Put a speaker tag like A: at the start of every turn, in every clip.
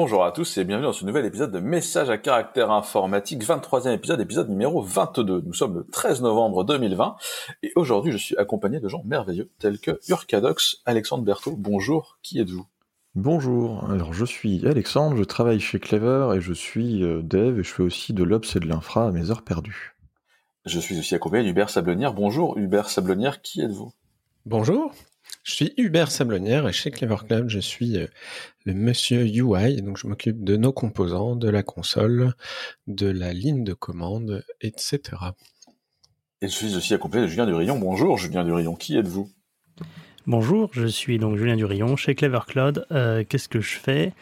A: Bonjour à tous et bienvenue dans ce nouvel épisode de Message à caractère informatique, 23e épisode, épisode numéro 22. Nous sommes le 13 novembre 2020 et aujourd'hui je suis accompagné de gens merveilleux tels que Urcadox, Alexandre Berthaud. Bonjour, qui êtes-vous?
B: Bonjour, alors je suis Alexandre, je travaille chez Clever et je suis euh, dev et je fais aussi de l'Ops et de l'infra à mes heures perdues.
A: Je suis aussi accompagné d'Hubert Sablonnière. Bonjour Hubert Sablonnière, qui êtes-vous?
C: Bonjour, je suis Hubert Sablonnière et chez Clever Club, je suis euh, le monsieur UI, donc je m'occupe de nos composants, de la console, de la ligne de commande, etc.
A: Et je suis aussi accompagné de Julien Durillon. Bonjour Julien Durillon, qui êtes-vous?
D: Bonjour, je suis donc Julien Durillon chez Clever Cloud. Euh, Qu'est-ce que je fais?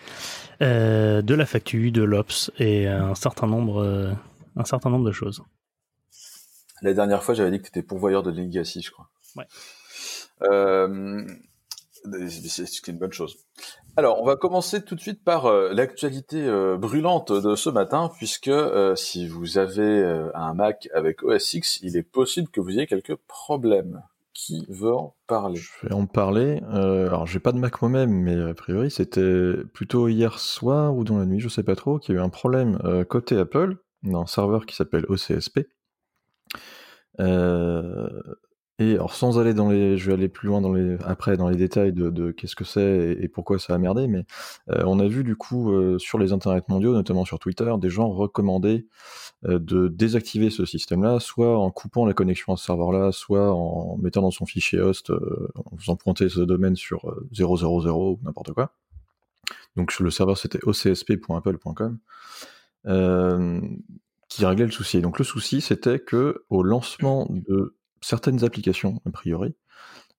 D: Euh, De la facture, de l'ops et un certain nombre, euh, un certain nombre de choses.
A: La dernière fois, j'avais dit que tu étais pourvoyeur de Legacy, je crois.
D: Ouais.
A: Euh, c'est une bonne chose. Alors, on va commencer tout de suite par euh, l'actualité euh, brûlante de ce matin, puisque si vous avez un Mac avec OS X, il est possible que vous ayez quelques problèmes. Qui veut en parler?
B: Je vais en parler. Alors, j'ai pas de Mac moi-même, mais a priori, c'était plutôt hier soir ou dans la nuit, je sais pas trop, qu'il y a eu un problème côté Apple, dans un serveur qui s'appelle OCSP. Euh, et alors sans aller dans les, je vais aller plus loin dans les, après dans les détails de, de qu'est-ce que c'est et, et pourquoi ça a merdé, mais euh, on a vu du coup euh, sur les internets mondiaux, notamment sur Twitter, des gens recommander euh, de désactiver ce système-là, soit en coupant la connexion à ce serveur-là, soit en mettant dans son fichier host, euh, en faisant pointer ce domaine sur euh, 000 ou n'importe quoi. Donc le serveur c'était ocsp.apple.com. Euh, qui réglait le souci. Donc le souci, c'était que au lancement de certaines applications, a priori,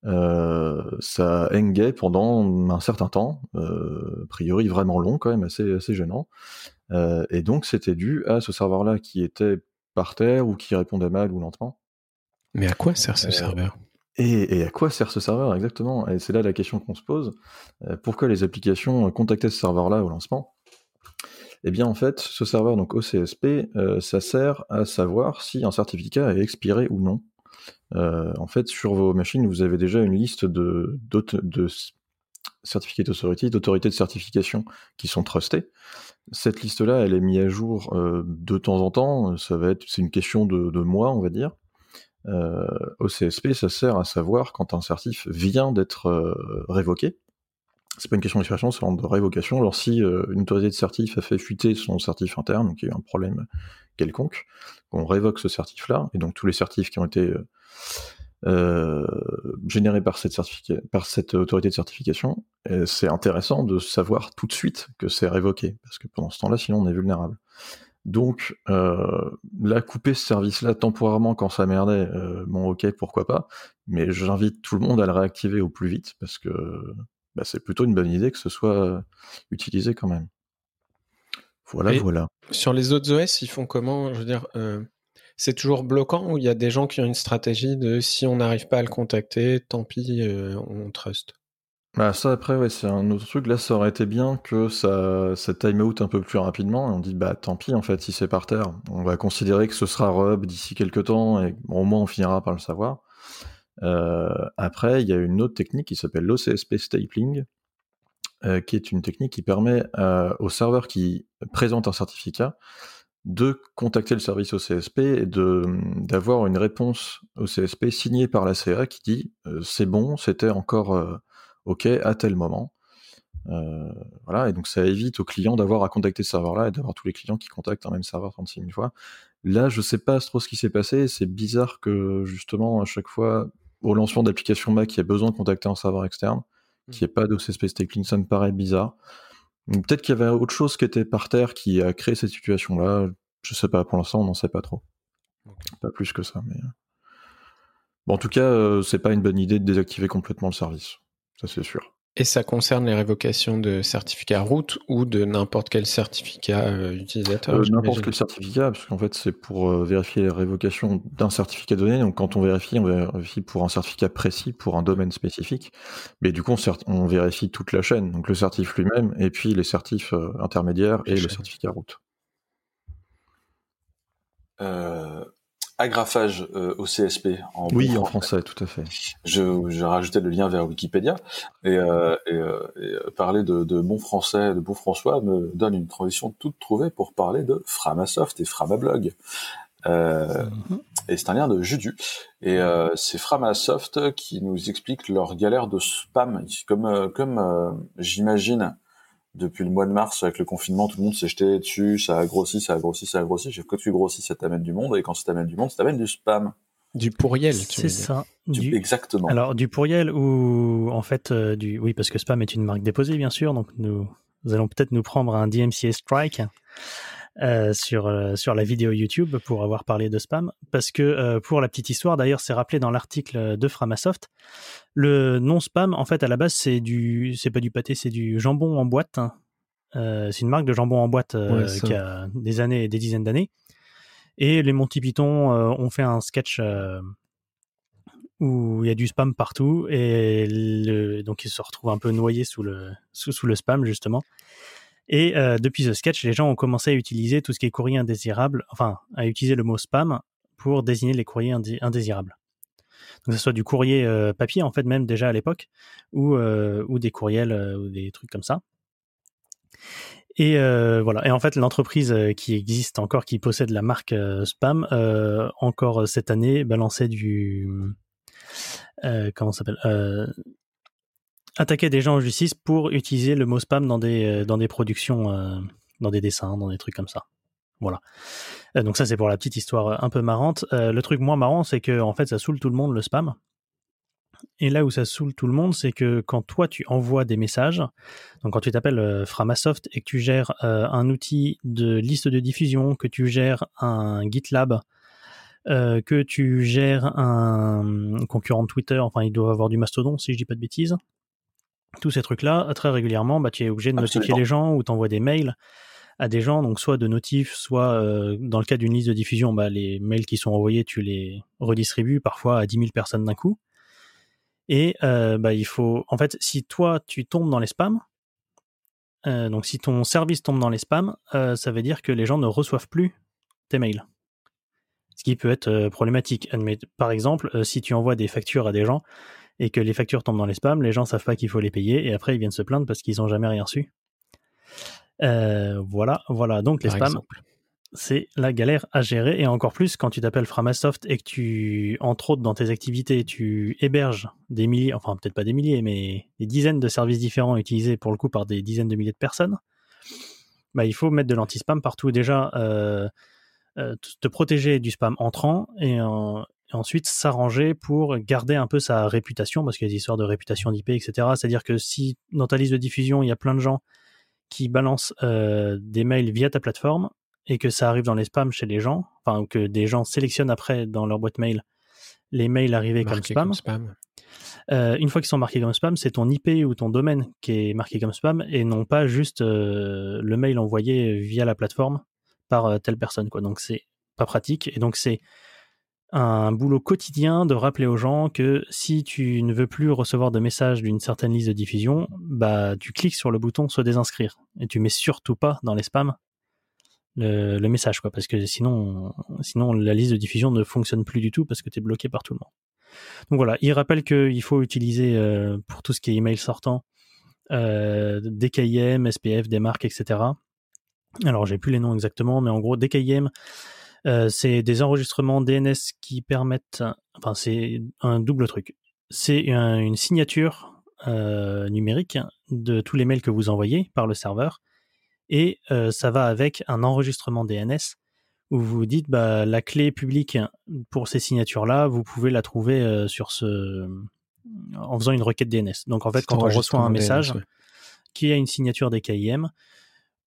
B: euh, ça hangait pendant un certain temps, euh, a priori vraiment long quand même, assez, assez gênant. Euh, et donc c'était dû à ce serveur-là qui était par terre ou qui répondait mal ou lentement.
C: Mais à quoi sert ce serveur?
B: Et, et à quoi sert ce serveur exactement? Et c'est là la question qu'on se pose. Pourquoi les applications contactaient ce serveur-là au lancement? Eh bien en fait, ce serveur, donc OCSP, euh, ça sert à savoir si un certificat est expiré ou non. Euh, en fait, sur vos machines, vous avez déjà une liste de, de authority, d'autorités de certification qui sont trustées. Cette liste-là, elle est mise à jour euh, de temps en temps. Ça va être, c'est une question de, de mois, on va dire. Euh, OCSP, ça sert à savoir quand un certif vient d'être euh, révoqué. C'est pas une question d'expiration, c'est de révocation. Alors si euh, une autorité de certif a fait fuiter son certif interne, donc il y a eu un problème quelconque, on révoque ce certif-là, et donc tous les certifs qui ont été euh, euh, générés par cette, autorité de certification, et c'est intéressant de savoir tout de suite que c'est révoqué, parce que pendant ce temps-là, sinon on est vulnérable. Donc, euh, là, couper ce service-là temporairement quand ça merdait, euh, bon, ok, pourquoi pas, mais j'invite tout le monde à le réactiver au plus vite, parce que bah, c'est plutôt une bonne idée que ce soit euh, utilisé quand même. Voilà,
C: Et-
B: voilà.
C: Sur les autres OS, ils font comment? Je veux dire, euh, c'est toujours bloquant ou il y a des gens qui ont une stratégie de si on n'arrive pas à le contacter, tant pis, euh, on trust?
B: Bah ça après ouais c'est un autre truc. Là ça aurait été bien que ça, ça time out un peu plus rapidement et on dit bah tant pis en fait si c'est par terre. On va considérer que ce sera rub d'ici quelques temps et bon, au moins on finira par le savoir. Euh, après il y a une autre technique qui s'appelle l'OCSP stapling euh, qui est une technique qui permet euh, au serveur qui présente un certificat de contacter le service OCSP et de d'avoir une réponse OCSP signée par la CA qui dit euh, c'est bon c'était encore OK à tel moment. Voilà, et donc ça évite aux clients d'avoir à contacter ce serveur-là et d'avoir tous les clients qui contactent un même serveur 36 000 fois. Là, je sais pas trop ce qui s'est passé. C'est bizarre que justement à chaque fois au lancement d'application Mac, il y a besoin de contacter un serveur externe, qu'il n'y ait pas d'OCSP stapling, ça me paraît bizarre. Peut-être qu'il y avait autre chose qui était par terre qui a créé cette situation-là. Je sais pas. Pour l'instant, on n'en sait pas trop. Pas plus que ça, mais. euh. Bon, en tout cas, euh, c'est pas une bonne idée de désactiver complètement le service. Ça, c'est sûr.
C: Et ça concerne les révocations de certificats route ou de n'importe quel certificat euh, utilisateur
B: Euh. N'importe quel certificat, parce qu'en fait, c'est pour euh, vérifier la révocation d'un certificat donné. Donc, quand on vérifie, on vérifie pour un certificat précis, pour un domaine spécifique. Mais du coup, on, on vérifie toute la chaîne, donc le certif lui-même, et puis les certifs euh, intermédiaires et le certificat route.
A: Euh, agrafage au CSP
B: en oui en français tout à fait
A: je j'ai rajouté le lien vers Wikipédia et, et, parler de, de, bon français de bon François me donne une transition toute trouvée pour parler de Framasoft et Framablog euh, mhm. Et c'est un lien de Judu. Et euh, c'est Framasoft qui nous explique leur galère de spam. Comme, euh, comme euh, j'imagine, depuis le mois de mars, avec le confinement, tout le monde s'est jeté dessus, ça a grossi, ça a grossi, ça a grossi. Quand tu grossis, ça t'amène du monde, et quand ça t'amène du monde, ça t'amène du spam.
C: Du pourriel,
D: C'est ça.
A: Du... Exactement.
D: Alors, du pourriel ou en fait, du... oui, parce que spam est une marque déposée, bien sûr, donc nous, nous allons peut-être nous prendre un DMCA strike. Euh, sur euh, sur la vidéo YouTube pour avoir parlé de spam. Parce que euh, pour la petite histoire d'ailleurs c'est rappelé dans l'article de Framasoft. Le non spam en fait à la base c'est du c'est pas du pâté c'est du jambon en boîte hein. c'est une marque de jambon en boîte qui a des années et des dizaines d'années. Et les Monty Python ont fait un sketch où il y a du spam partout. Et le, donc ils se retrouvent un peu noyés sous le sous, sous le spam justement et euh, depuis ce sketch, les gens ont commencé à utiliser tout ce qui est courrier indésirable, enfin, à utiliser le mot spam pour désigner les courriers indésirables. Donc, que ce soit du courrier euh, papier, en fait, même déjà à l'époque, ou, euh, ou des courriels ou des trucs comme ça. Et voilà. Et en fait, l'entreprise qui existe encore, qui possède la marque Spam, encore cette année, balançait du comment s'appelle attaquer des gens en justice pour utiliser le mot spam dans des, euh, dans des productions, euh, dans des dessins, dans des trucs comme ça. Voilà. Euh, donc ça c'est pour la petite histoire un peu marrante. le truc moins marrant c'est que en fait ça saoule tout le monde le spam. Et là où ça saoule tout le monde, c'est que quand toi tu envoies des messages, donc quand tu t'appelles Framasoft et que tu gères un outil de liste de diffusion, que tu gères un GitLab, que tu gères un concurrent Twitter, enfin il doit avoir du Mastodon si je dis pas de bêtises, tous ces trucs-là, très régulièrement, bah, tu es obligé de notifier les gens ou t'envoies des mails à des gens, donc soit de notifs, soit euh, dans le cas d'une liste de diffusion, bah, les mails qui sont envoyés, tu les redistribues parfois à 10 000 personnes d'un coup. Et euh, bah, il faut, en fait, si toi tu tombes dans les spams, euh, donc si ton service tombe dans les spams, ça veut dire que les gens ne reçoivent plus tes mails. Ce qui peut être problématique. Par exemple, si tu envoies des factures à des gens, et que les factures tombent dans les spams, les gens savent pas qu'il faut les payer et après ils viennent se plaindre parce qu'ils ont jamais rien reçu. Euh, voilà, voilà. Donc les spams, c'est la galère à gérer et encore plus quand tu t'appelles Framasoft et que tu, entre autres dans tes activités, tu héberges des milliers, enfin peut-être pas des milliers, mais des dizaines de services différents utilisés pour le coup par des dizaines de milliers de personnes. Bah, il faut mettre de l'anti-spam partout. Déjà, euh, euh, te protéger du spam entrant et, et ensuite s'arranger pour garder un peu sa réputation, parce qu'il y a des histoires de réputation d'IP, etc. C'est-à-dire que si dans ta liste de diffusion, il y a plein de gens qui balancent euh, des mails via ta plateforme et que ça arrive dans les spams chez les gens, enfin que des gens sélectionnent après dans leur boîte mail les mails arrivés comme spam. Euh, une fois qu'ils sont marqués comme spam, c'est ton IP ou ton domaine qui est marqué comme spam et non pas juste euh, le mail envoyé via la plateforme par telle personne. Quoi. Donc c'est pas pratique et donc c'est un boulot quotidien de rappeler aux gens que si tu ne veux plus recevoir de messages d'une certaine liste de diffusion, bah tu cliques sur le bouton se désinscrire et tu mets surtout pas dans les spams le, message quoi parce que sinon sinon la liste de diffusion ne fonctionne plus du tout parce que tu es bloqué par tout le monde. Donc voilà, il rappelle qu'il faut utiliser euh, pour tout ce qui est email sortant euh, DKIM, SPF, des etc. Alors j'ai plus les noms exactement, mais en gros DKIM euh, c'est des enregistrements DNS qui permettent, enfin c'est un double truc. C'est une signature euh, numérique de tous les mails que vous envoyez par le serveur et euh, ça va avec un enregistrement DNS où vous dites bah, la clé publique pour ces signatures là vous pouvez la trouver sur ce en faisant une requête DNS. Donc en fait quand on reçoit un message qui a une signature des KIM,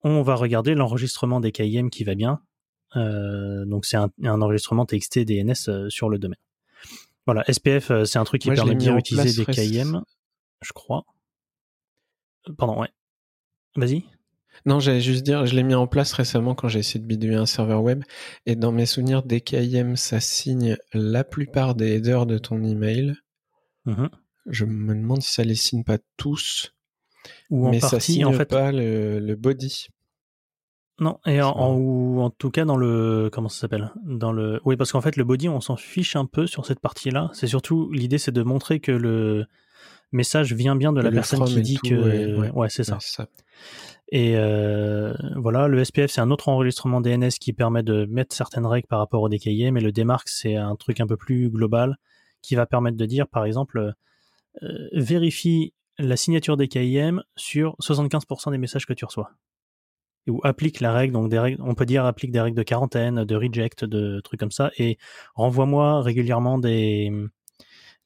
D: on va regarder l'enregistrement des KIM qui va bien donc c'est un, enregistrement TXT DNS euh, sur le domaine. Voilà, SPF, euh, c'est un truc qui permet de utiliser des KIM, je crois. Pardon, ouais. Vas-y.
C: Non, j'allais juste dire, je l'ai mis en place récemment quand j'ai essayé de bidouiller un serveur web. Et dans mes souvenirs, DKIM, ça signe la plupart des headers de ton email. Mmh je me demande si ça les signe pas tous. Ou en mais ça signe en fait... pas le, le body.
D: Non, et en, en- ou en tout cas dans le comment ça s'appelle? Dans le oui parce qu'en fait le body on s'en fiche un peu sur cette partie-là. C'est surtout l'idée c'est de montrer que le message vient bien de la
C: Le
D: personne qui dit
C: tout,
D: que
C: ouais,
D: ouais,
C: ouais.
D: c'est ça. Et euh, voilà, le SPF c'est un autre enregistrement DNS qui permet de mettre certaines règles par rapport au DKIM, mais le DMARC c'est un truc un peu plus global qui va permettre de dire par exemple euh, vérifie la signature DKIM sur 75% des messages que tu reçois ou applique la règle, donc des règles, on peut dire applique des règles de quarantaine, de reject, de trucs comme ça, et renvoie-moi régulièrement des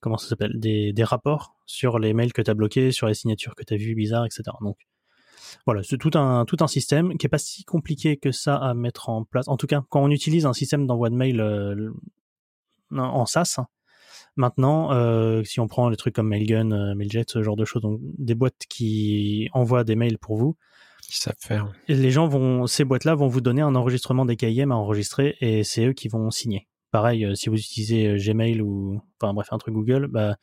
D: comment ça s'appelle, des, des rapports sur les mails que tu as bloqués, sur les signatures que tu as vues bizarres, etc. Donc voilà, c'est tout un tout un système qui est pas si compliqué que ça à mettre en place. En tout cas, quand on utilise un système d'envoi de mail euh, en SaaS, Maintenant, euh, si on prend les trucs comme Mailgun, euh, Mailjet, ce genre de choses, donc des boîtes qui envoient des mails pour vous,
C: Savent faire.
D: les gens vont, ces boîtes-là vont vous donner un enregistrement des KIM à enregistrer et c'est eux qui vont signer. Pareil, euh, si vous utilisez euh, Gmail ou, enfin bref, un truc Google, bah,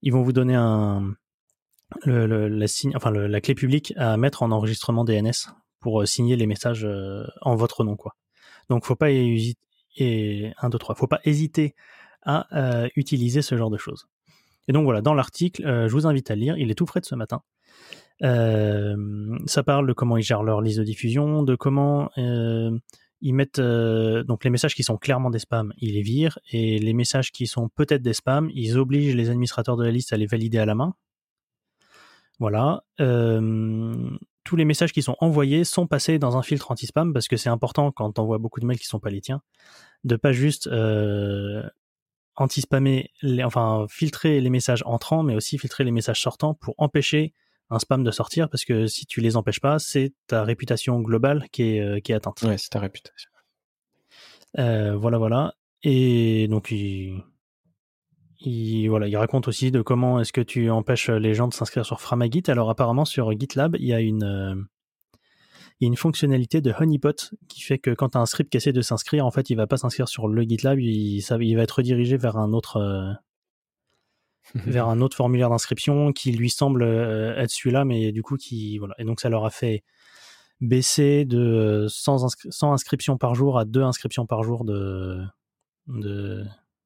D: ils vont vous donner un, la, signe, enfin, la clé publique à mettre en enregistrement DNS pour euh, signer les messages en votre nom, quoi. Donc, faut pas et un, deux, trois, faut pas hésiter à utiliser ce genre de choses. Et donc voilà, dans l'article, je vous invite à lire, il est tout frais de ce matin. Ça parle de comment ils gèrent leur liste de diffusion, de comment ils mettent euh, donc les messages qui sont clairement des spams, ils les virent, et les messages qui sont peut-être des spams, ils obligent les administrateurs de la liste à les valider à la main. Voilà. Euh, tous les messages qui sont envoyés sont passés dans un filtre anti-spam parce que c'est important quand on envoie beaucoup de mails qui sont pas les tiens, de pas juste euh, anti-spammer, les, enfin filtrer les messages entrants, mais aussi filtrer les messages sortants pour empêcher un spam de sortir parce que si tu les empêches pas, c'est ta réputation globale qui est, euh, qui est atteinte.
C: Ouais, c'est ta réputation.
D: Euh, voilà, voilà. Et donc, il, il, voilà, il raconte aussi de comment est-ce que tu empêches les gens de s'inscrire sur Framagit. Alors, apparemment, sur GitLab, il y a une, euh, il y a une fonctionnalité de honeypot qui fait que quand tu as un script qui essaie de s'inscrire, en fait, il va pas s'inscrire sur le GitLab, il, ça, il va être redirigé vers un autre, euh, vers un autre formulaire d'inscription qui lui semble euh, être celui-là, mais du coup, qui, voilà. Et donc, ça leur a fait baisser de 100, inscri 100 inscriptions par jour à 2 inscriptions par jour de, de,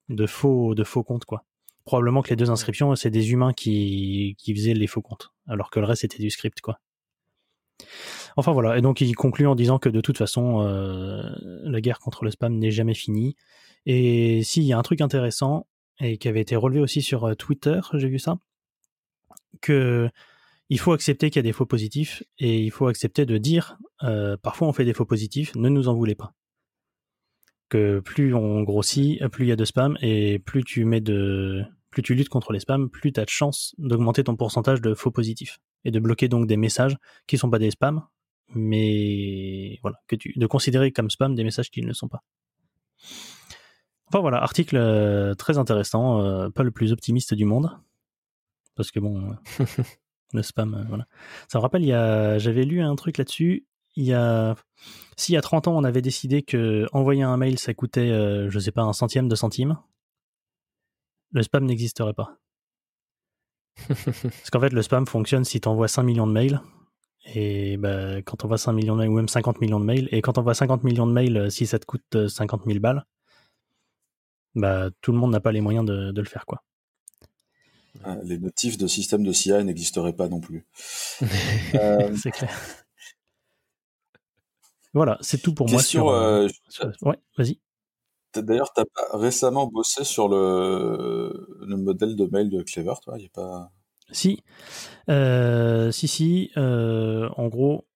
D: de, faux, de faux comptes, quoi. Probablement que les deux inscriptions, c'est des humains qui, qui faisaient les faux comptes, alors que le reste, c'était du script, quoi. Enfin voilà, et donc il conclut en disant que de toute façon, euh, la guerre contre le spam n'est jamais finie. Et s'il y a un truc intéressant, et qui avait été relevé aussi sur Twitter, j'ai vu ça, que il faut accepter qu'il y a des faux positifs et il faut accepter de dire euh, parfois on fait des faux positifs, ne nous en voulez pas. Que plus on grossit, plus il y a de spam et plus tu mets de plus tu luttes contre les spams, plus tu as de chances d'augmenter ton pourcentage de faux positifs et de bloquer donc des messages qui sont pas des spams, mais voilà, que tu de considérer comme spam des messages qui ne le sont pas. Enfin voilà, article euh, très intéressant, euh, pas le plus optimiste du monde, parce que bon, euh, le spam, voilà. Ça me rappelle, il y a, j'avais lu un truc là-dessus. Il y a, si il y a 30 ans on avait décidé que envoyer un mail ça coûtait, euh, je sais pas, un centième de centime, le spam n'existerait pas. Parce qu'en fait, le spam fonctionne si tu envoies 5 millions de mails. Et bah, quand on voit 5 millions de mails, ou même 50 millions de mails, et quand on voit 50 millions de mails, si ça te coûte euh, 50 000 balles, bah, tout le monde n'a pas les moyens de, de le faire, quoi.
A: Ah, Les notifs de système de CI n'existeraient pas non plus. Euh,
D: C'est clair. Voilà, c'est tout pour
A: question,
D: moi. Sur, euh,
A: euh,
D: sur- Ouais, vas-y.
A: t'as- D'ailleurs, tu as récemment bossé sur le, le modèle de mail de Clever, toi? Il y a pas...
D: Si, Euh, si, si. en gros,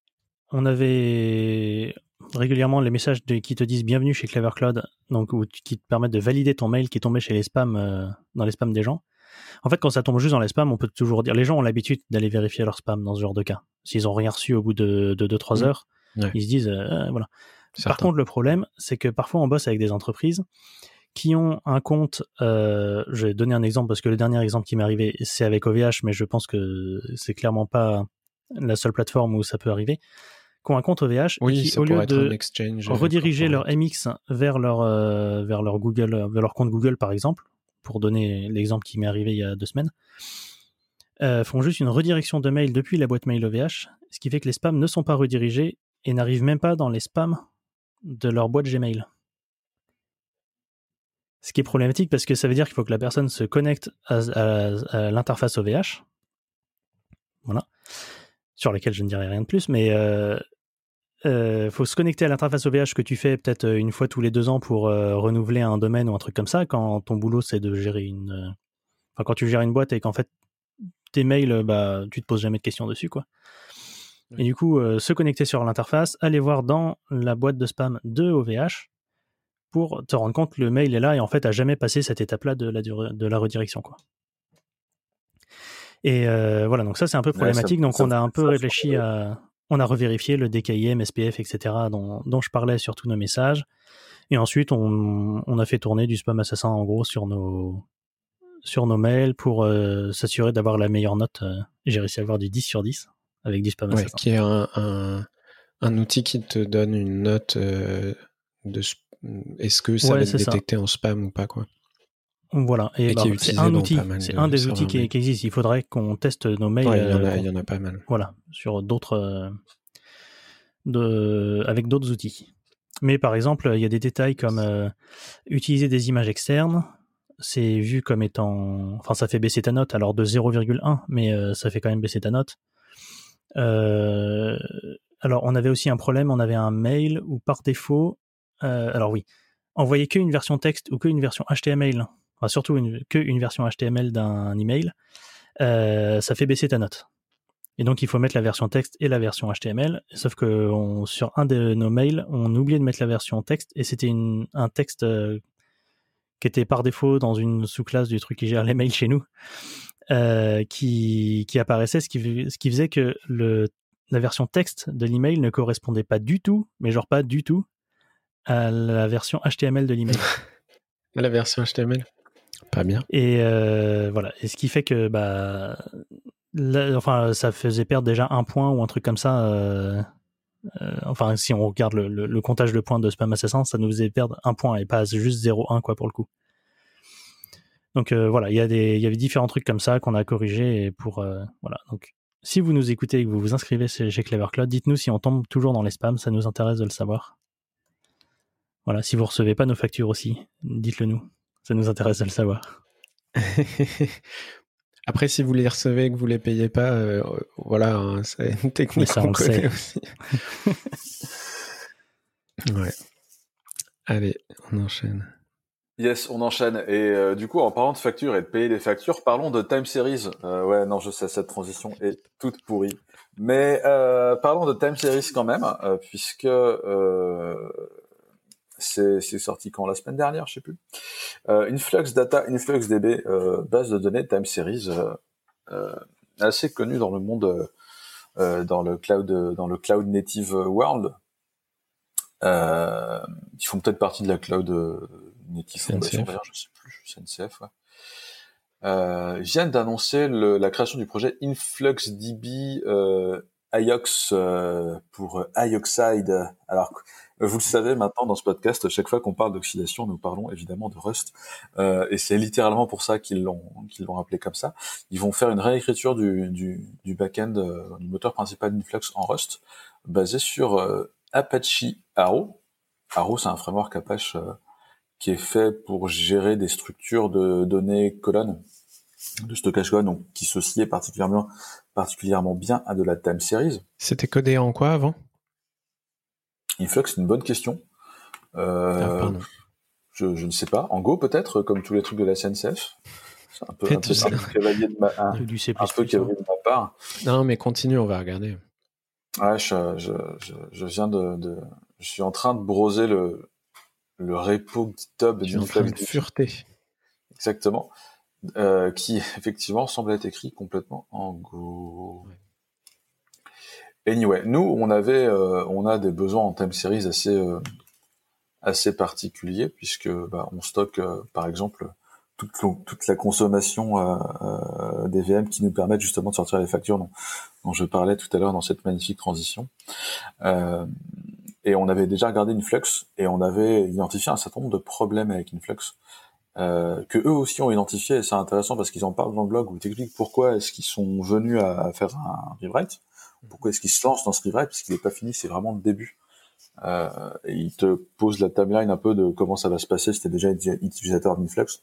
D: on avait régulièrement les messages de- qui te disent bienvenue chez Clever Cloud, donc ou qui te permettent de valider ton mail qui est tombé chez les spams, euh, dans les spams des gens. En fait, quand ça tombe juste dans les spams, on peut toujours dire. Les gens ont l'habitude d'aller vérifier leur spam dans ce genre de cas. S'ils ont rien reçu au bout de 2-3
C: Mhm.
D: heures,
C: Ouais.
D: ils se disent euh, voilà. Par contre, le problème, c'est que parfois on bosse avec des entreprises qui ont un compte. Euh, je vais donner un exemple parce que le dernier exemple qui m'est arrivé, c'est avec OVH, mais je pense que c'est clairement pas la seule plateforme où ça peut arriver. Qui ont un compte OVH et qui, au lieu de
C: exchange. euh,
D: rediriger leur. MX vers leur euh, vers leur Google, vers leur compte Google par exemple, pour donner l'exemple qui m'est arrivé il y a deux semaines, euh, font juste une redirection de mail depuis la boîte mail OVH, ce qui fait que les spams ne sont pas redirigés et n'arrivent même pas dans les spams de leur boîte Gmail. Ce qui est problématique parce que ça veut dire qu'il faut que la personne se connecte à, l'interface OVH. Voilà. Sur laquelle je ne dirai rien de plus, mais euh, euh, faut se connecter à l'interface OVH que tu fais peut-être une fois tous les deux ans pour euh, renouveler un domaine ou un truc comme ça, quand ton boulot c'est de gérer une. Euh, enfin, quand tu gères une boîte et qu'en fait tes mails, bah, tu te poses jamais de questions dessus, quoi. Et du coup, se connecter sur l'interface, aller voir dans la boîte de spam de OVH, pour te rendre compte que le mail est là et en fait a jamais passé cette étape-là de la, de la redirection. Quoi. Et euh, voilà, donc ça c'est un peu problématique. donc on a un peu réfléchi à, on a revérifié le DKIM, SPF, etc. dont, dont je parlais sur tous nos messages. Et ensuite on, on, a fait tourner du spam assassin en gros sur nos sur nos mails pour euh, s'assurer d'avoir la meilleure note. Euh, j'ai réussi à avoir du 10 sur 10 avec du spam assassin.
C: Qui est un, un, un, outil qui te donne une note de est-ce que ça va être détecté en spam ou pas quoi?
D: Voilà, et, bah, c'est un outil, c'est un des outils qui, existe. Il faudrait qu'on teste nos mails.
C: Euh, il, y en a, pas mal.
D: Voilà, sur d'autres, euh, avec d'autres outils. Mais par exemple, il y a des détails comme euh, utiliser des images externes. C'est vu comme étant, enfin, ça fait baisser ta note. Alors de 0,1, mais ça fait quand même baisser ta note. alors, on avait aussi un problème. On avait un mail où par défaut, alors oui, envoyer qu'une version texte ou qu'une version HTML, surtout une, qu'une version HTML d'un email, euh, ça fait baisser ta note. Et donc il faut mettre la version texte et la version HTML, sauf que sur un de nos mails, on oubliait de mettre la version texte et c'était un texte euh, qui était par défaut dans une sous-classe du truc qui gère les mails chez nous, qui, qui apparaissait, ce qui, ce qui faisait que la version texte de l'email ne correspondait pas du tout, mais genre pas du tout, à la version HTML de l'email.
C: la version HTML Pas bien.
D: Et euh, voilà. Et ce qui fait que, bah, enfin, ça faisait perdre déjà un point ou un truc comme ça. Euh, euh, enfin, si on regarde le, comptage de points de Spam Assassin, ça nous faisait perdre un point et pas juste 0,1 quoi pour le coup. Donc voilà, il y, a des, y avait différents trucs comme ça qu'on a corrigé pour voilà. Donc si vous nous écoutez et que vous vous inscrivez chez Clever Cloud, dites-nous si on tombe toujours dans les spams, ça nous intéresse de le savoir. Voilà, si vous recevez pas nos factures aussi, dites-le nous. Ça nous intéresse de le savoir.
C: Après, si vous les recevez et que vous les payez pas, euh, voilà, hein, c'est une technique qu'on connaît aussi. ouais. Allez, on enchaîne.
A: Yes, on enchaîne. Et euh, du coup, en parlant de factures et de payer des factures, parlons de time series. Euh, ouais, non, je sais, cette transition est toute pourrie. Mais parlons de time series quand même, puisque c'est sorti quand? La semaine dernière, je sais plus. Euh, Influx Data, InfluxDB, euh, base de données time series, euh, assez connue dans le monde, dans le cloud, dans le cloud native world. ils font peut-être partie de la cloud native foundation, je sais plus, CNCF. Ouais. Euh, viennent d'annoncer la création du projet InfluxDB euh, IOX pour IOXide. Alors vous le savez maintenant dans ce podcast, chaque fois qu'on parle d'oxydation, nous parlons évidemment de Rust, euh, et c'est littéralement pour ça qu'ils l'ont qu'ils l'ont appelé comme ça. Ils vont faire une réécriture du du, du back-end euh, du moteur principal d'Influx en Rust, basé sur euh, Apache Arrow. Arrow, c'est un framework Apache qui est fait pour gérer des structures de données colonnes de stockage colonne, donc qui se particulièrement particulièrement bien à de la time series.
C: C'était codé en quoi avant?
A: Influx, c'est une bonne question. Euh, ah, je, ne sais pas. En Go, peut-être, comme tous les trucs de la SNCF. C'est un peu, un peu cavalier de ma, un, un peu cavalier de ma part.
C: Non, mais continue, on va regarder.
A: Ouais, je, je, je, viens de, de, je suis en train de broser le, le repo GitHub
C: d'une train de fureté.
A: Exactement. Euh, qui effectivement semble être écrit complètement en Go. Anyway, nous, on avait, euh, on a des besoins en time series assez, euh, assez particuliers puisque bah, on stocke, euh, par exemple, toute, la consommation des VM qui nous permettent justement de sortir les factures dont, je parlais tout à l'heure dans cette magnifique transition. et on avait déjà regardé Influx et on avait identifié un certain nombre de problèmes avec Influx. Euh, que eux aussi ont identifié, et c'est intéressant parce qu'ils en parlent dans le blog où ils expliquent pourquoi est-ce qu'ils sont venus à faire un rewrite Pourquoi est-ce qu'il se lance dans ce livret? Puisqu'il n'est pas fini, c'est vraiment le début. Euh, il te pose la timeline un peu de comment ça va se passer. C'était déjà utilisateur d'Influx.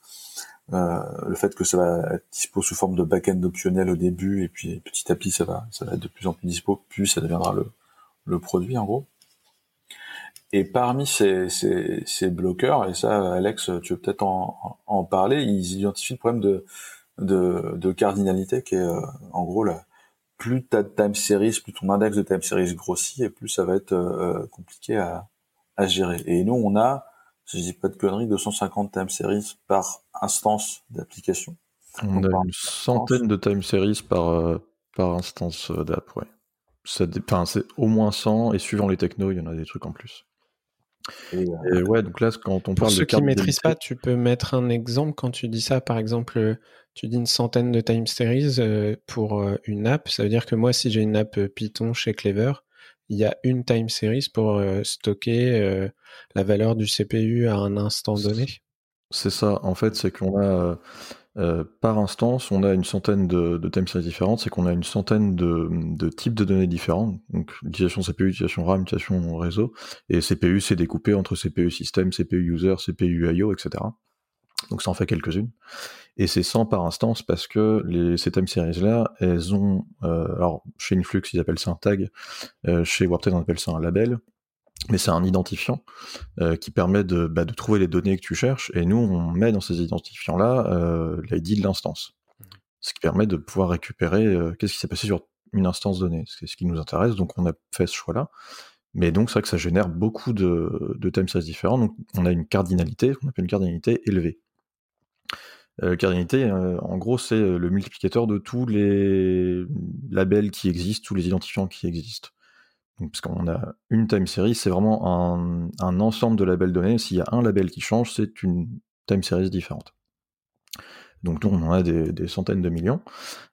A: Euh, le fait que ça va être dispo sous forme de back-end optionnel au début, et puis petit à petit, ça va, ça va être de plus en plus dispo, puis ça deviendra le, le produit en gros. Et parmi ces, ces, ces, bloqueurs, et ça, Alex, tu veux peut-être en, en, parler, ils identifient le problème de, de, de cardinalité qui est, euh, en gros, là, plus tu as de time series, plus ton index de time series grossit, et plus ça va être euh, compliqué à, à gérer. Et nous, on a, si je dis pas de conneries, 250 time series par instance d'application.
B: On a une centaine de time series par, euh, par instance d'app, ouais. Ça, c'est au moins 100, et suivant les technos, il y en a des trucs en plus.
C: Et, ouais, donc là, quand on Pour parle ceux de qui maîtrisent pas, tu peux mettre un exemple quand tu dis ça. Par exemple, tu dis une centaine de time series euh, pour euh, une app. Ça veut dire que moi, si j'ai une app Python chez Clever, il y a une time series pour euh, stocker la valeur du CPU à un instant donné.
B: C'est ça. En fait, c'est qu'on a euh, par instance, on a une centaine de, de time series différentes, c'est qu'on a une centaine de, types de données différents, donc utilisation CPU, utilisation RAM, utilisation réseau, et CPU c'est découpé entre CPU système, CPU user, CPU IO, etc. Donc ça en fait quelques-unes. Et c'est 100 par instance parce que ces time series-là, elles ont, euh, alors chez Influx ils appellent ça un tag, euh, chez Warped on appelle ça un label, mais c'est un identifiant euh, qui permet de, bah, de, trouver les données que tu cherches, et nous, on met dans ces identifiants-là euh, l'ID de l'instance. Mmh. Ce qui permet de pouvoir récupérer euh, qu'est-ce qui s'est passé sur une instance donnée. C'est ce qui nous intéresse, donc on a fait ce choix-là. Mais donc, c'est vrai que ça génère beaucoup de, de time size différents, donc on a une cardinalité, on appelle une cardinalité élevée. Euh, cardinalité, en gros, c'est le multiplicateur de tous les labels qui existent, tous les identifiants qui existent parce qu'on a une time series, c'est vraiment un, ensemble de labels donnés. S'il y a un label qui change, c'est une time series différente. Donc nous, on en a des, centaines de millions.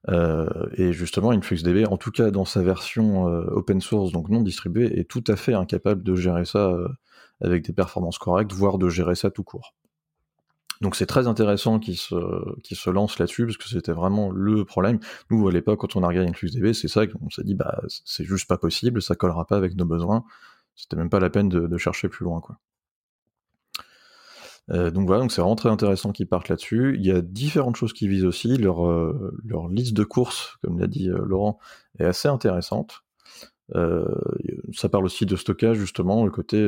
B: Euh, et justement, InfluxDB, en tout cas dans sa version euh, open source, donc non distribuée, est tout à fait incapable de gérer ça euh, avec des performances correctes, voire de gérer ça tout court. Donc c'est très intéressant qu'ils se, se lancent là-dessus, parce que c'était vraiment le problème. Nous, à l'époque, quand on a regardé InfluxDB, c'est ça qu'on s'est dit, bah, c'est juste pas possible, ça collera pas avec nos besoins. C'était même pas la peine de, chercher plus loin, quoi. Euh, donc voilà, donc c'est vraiment très intéressant qu'ils partent là-dessus. Il y a différentes choses qui visent aussi. Leur, euh, leur liste de courses, comme l'a dit euh, Laurent, est assez intéressante. ça parle aussi de stockage, justement, le côté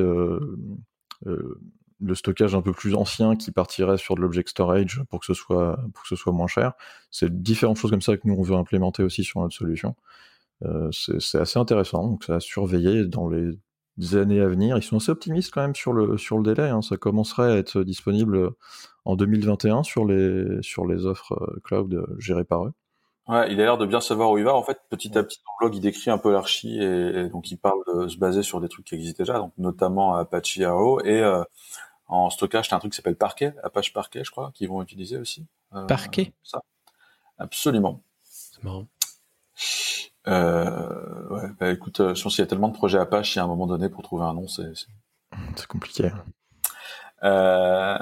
B: le stockage un peu plus ancien qui partirait sur de l'object storage pour que ce soit pour que ce soit moins cher. C'est différentes choses comme ça que nous on veut implémenter aussi sur notre solution. Euh, c'est assez intéressant, donc ça a surveiller dans les années à venir. Ils sont assez optimistes quand même sur le sur le délai. Hein. Ça commencerait à être disponible en 2021 sur les sur les offres euh, cloud euh, gérées par eux.
A: Ouais, il a l'air de bien savoir où il va. En fait, petit à petit, dans le blog, il décrit un peu l'archi et, donc il parle de se baser sur des trucs qui existent déjà, donc notamment Apache Arrow et en stockage, t'as un truc qui s'appelle Parquet, Apache Parquet, je crois, qu'ils vont utiliser aussi.
C: Euh, Parquet
A: Ça. Absolument.
C: C'est marrant.
A: Euh, ouais, bah écoute, euh, je pense qu'il y a tellement de projets Apache, il y a un moment donné pour trouver un nom, c'est
B: c'est compliqué.
A: Euh,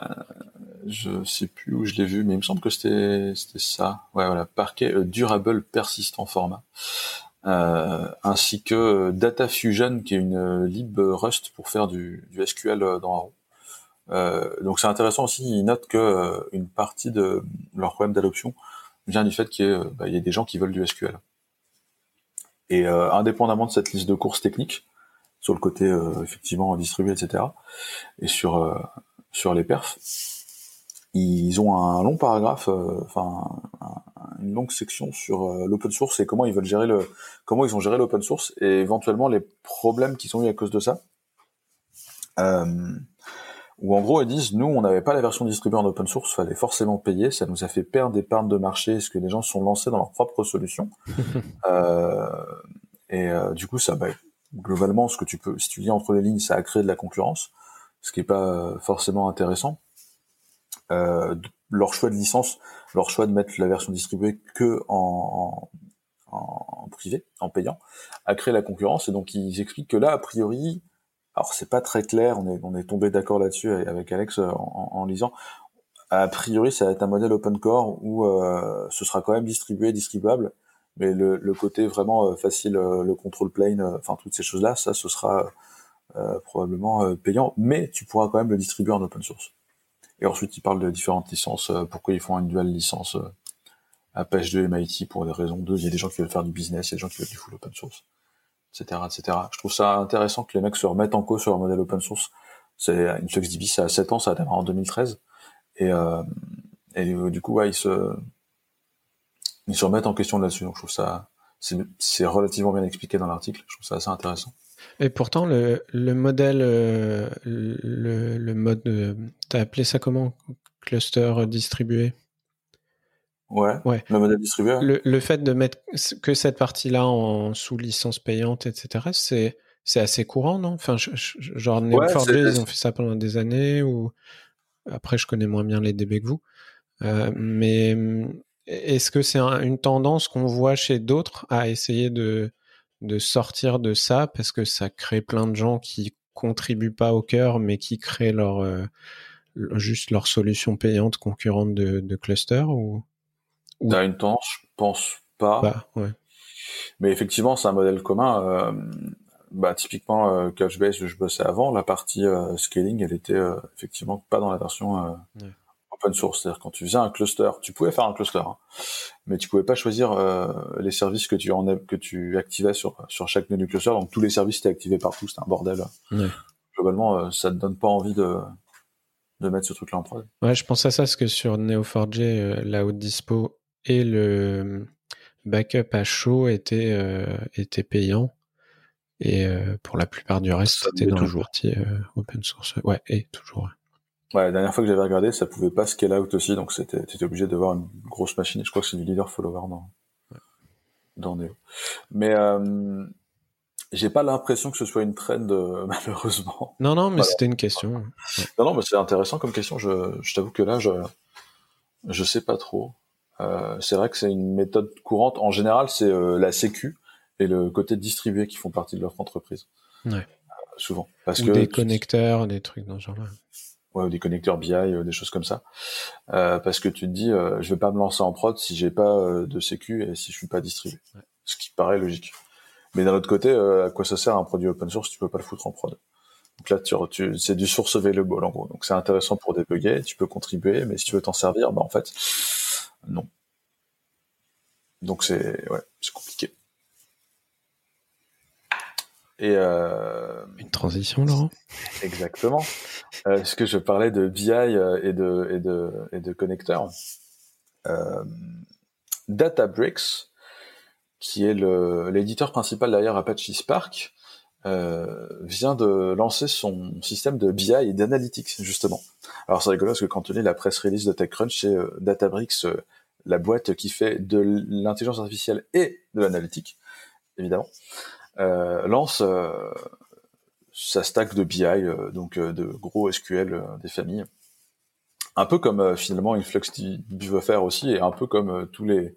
A: je sais plus où je l'ai vu, mais il me semble que c'était c'était ça. Ouais, voilà, Parquet euh, Durable Persistent Format. Euh, ainsi que Data Fusion, qui est une lib Rust pour faire du, du SQL dans Arrow. Euh, donc c'est intéressant aussi, ils notent que euh, une partie de leur problème d'adoption vient du fait qu'il y, bah, y, a des gens qui veulent du SQL. Et euh, indépendamment de cette liste de courses techniques, sur le côté effectivement distribué, etc., et sur sur les perfs, ils ont un long paragraphe, enfin une longue section sur l'open source et comment ils veulent gérer le, comment ils ont géré l'open source et éventuellement les problèmes qui sont eu à cause de ça. Où en gros ils disent nous on n'avait pas la version distribuée en open source, fallait forcément payer, ça nous a fait perdre des parts de marché, parce que les gens sont lancés dans leur propre solution. euh, et euh, du coup ça, bah, globalement ce que tu peux, si tu lis entre les lignes, ça a créé de la concurrence, ce qui est pas forcément intéressant. Euh, leur choix de licence, leur choix de mettre la version distribuée que en, en, en privé, en payant, a créé la concurrence. Et donc ils expliquent que là, a priori, alors c'est pas très clair, on est, tombé d'accord là-dessus avec Alex euh, en, lisant. A priori, ça va être un modèle open core où euh, ce sera quand même distribué, distribuable, Mais le, côté vraiment facile, le control plane, enfin toutes ces choses-là, ça, ce sera probablement payant, mais tu pourras quand même le distribuer en open source. Et ensuite, ils parlent de différentes licences, pourquoi ils font une dual licence Apache 2 MIT pour des raisons de, il y a des gens qui veulent faire du business, il y a des gens qui veulent du full open source, etc., etc. Je trouve ça intéressant que les mecs se remettent en cause sur leur modèle open source. C'est une FlexDB, ça a 7 ans, ça a démarré en 2013. Et, euh, et euh, du coup, ils se, ils se remettent en question là-dessus. Donc, je trouve ça, c'est relativement bien expliqué dans l'article. Je trouve ça assez intéressant.
C: Et pourtant, le, le modèle, euh, le, le mode, t'as appelé ça comment? Cluster distribué?
A: Ouais, ouais. Le modèle distribué.
C: Le, le, fait de mettre que cette partie-là en sous licence payante, etc., c'est c'est assez courant, non? Enfin, genre Neo4j, ils ont fait ça pendant des années. Ou après, je connais moins bien les DB que vous. Euh, mais est-ce que c'est une tendance qu'on voit chez d'autres à essayer de de sortir de ça? Parce que ça crée plein de gens qui contribuent pas au cœur, mais qui créent leur euh, juste leur solution payante concurrente de, de cluster ou?
A: T'as une tendance, je pense pas.
C: Bah, ouais.
A: Mais effectivement, c'est un modèle commun. Euh, bah, typiquement, euh, Couchbase, je bossais avant, la partie euh, scaling, elle était euh, effectivement pas dans la version euh, open source. C'est-à-dire quand tu faisais un cluster, tu pouvais faire un cluster, hein, mais tu pouvais pas choisir les services que tu en que tu activais sur sur chaque menu cluster. Donc tous les services étaient activés partout. C'était un bordel. Globalement, ça te donne pas envie de de mettre ce truc-là en prod.
C: Ouais, je pense à ça parce que sur Neo4j, la haute dispo et le backup à chaud était, euh, était payant. Et euh, pour la plupart du reste, c'était dans toujours. la partie euh, open source. Ouais, et toujours.
A: Ouais. la dernière fois que j'avais regardé, ça pouvait pas scale out aussi, donc c'était, étais obligé d'avoir une grosse machine. Je crois que c'est du leader follower dans, dans Neo. Mais j'ai pas l'impression que ce soit une trend, malheureusement.
C: Non, non, mais c'était une question.
A: Non, non, mais c'est intéressant comme question. Je, je t'avoue que là, je, je sais pas trop. Euh, c'est vrai que c'est une méthode courante. En général, c'est euh, la sécu et le côté distribué qui font partie de l'offre entreprise.
C: Ouais.
A: Euh, souvent. Parce
C: ou
A: que
C: des connecteurs, des trucs dans ce genre-là.
A: Ouais, ou des connecteurs BI, des choses comme ça. parce que tu te dis, je vais pas me lancer en prod si j'ai pas de sécu et si je suis pas distribué. Ouais. Ce qui paraît logique. Mais d'un autre côté, à quoi ça sert un produit open source tu peux pas le foutre en prod donc là, tu, tu, c'est du source available en gros. Donc c'est intéressant pour débugger, tu peux contribuer, mais si tu veux t'en servir, bah en fait, non. Donc c'est ouais, c'est compliqué. Et euh,
C: une transition, Laurent?
A: Exactement. euh, ce que je parlais de BI euh, et de et de et de connecteurs? Euh, Databricks, qui est le l'éditeur principal derrière Apache Spark, euh, vient de lancer son système de BI et d'analytics justement. Alors c'est rigolo parce que quand tu lis la presse release de TechCrunch, c'est euh, Databricks euh, la boîte qui fait de l'intelligence artificielle et de l'analytique, évidemment, euh, lance sa stack de BI, donc de gros SQL des familles. Un peu comme finalement InfluxDB veut faire aussi, et un peu comme tous les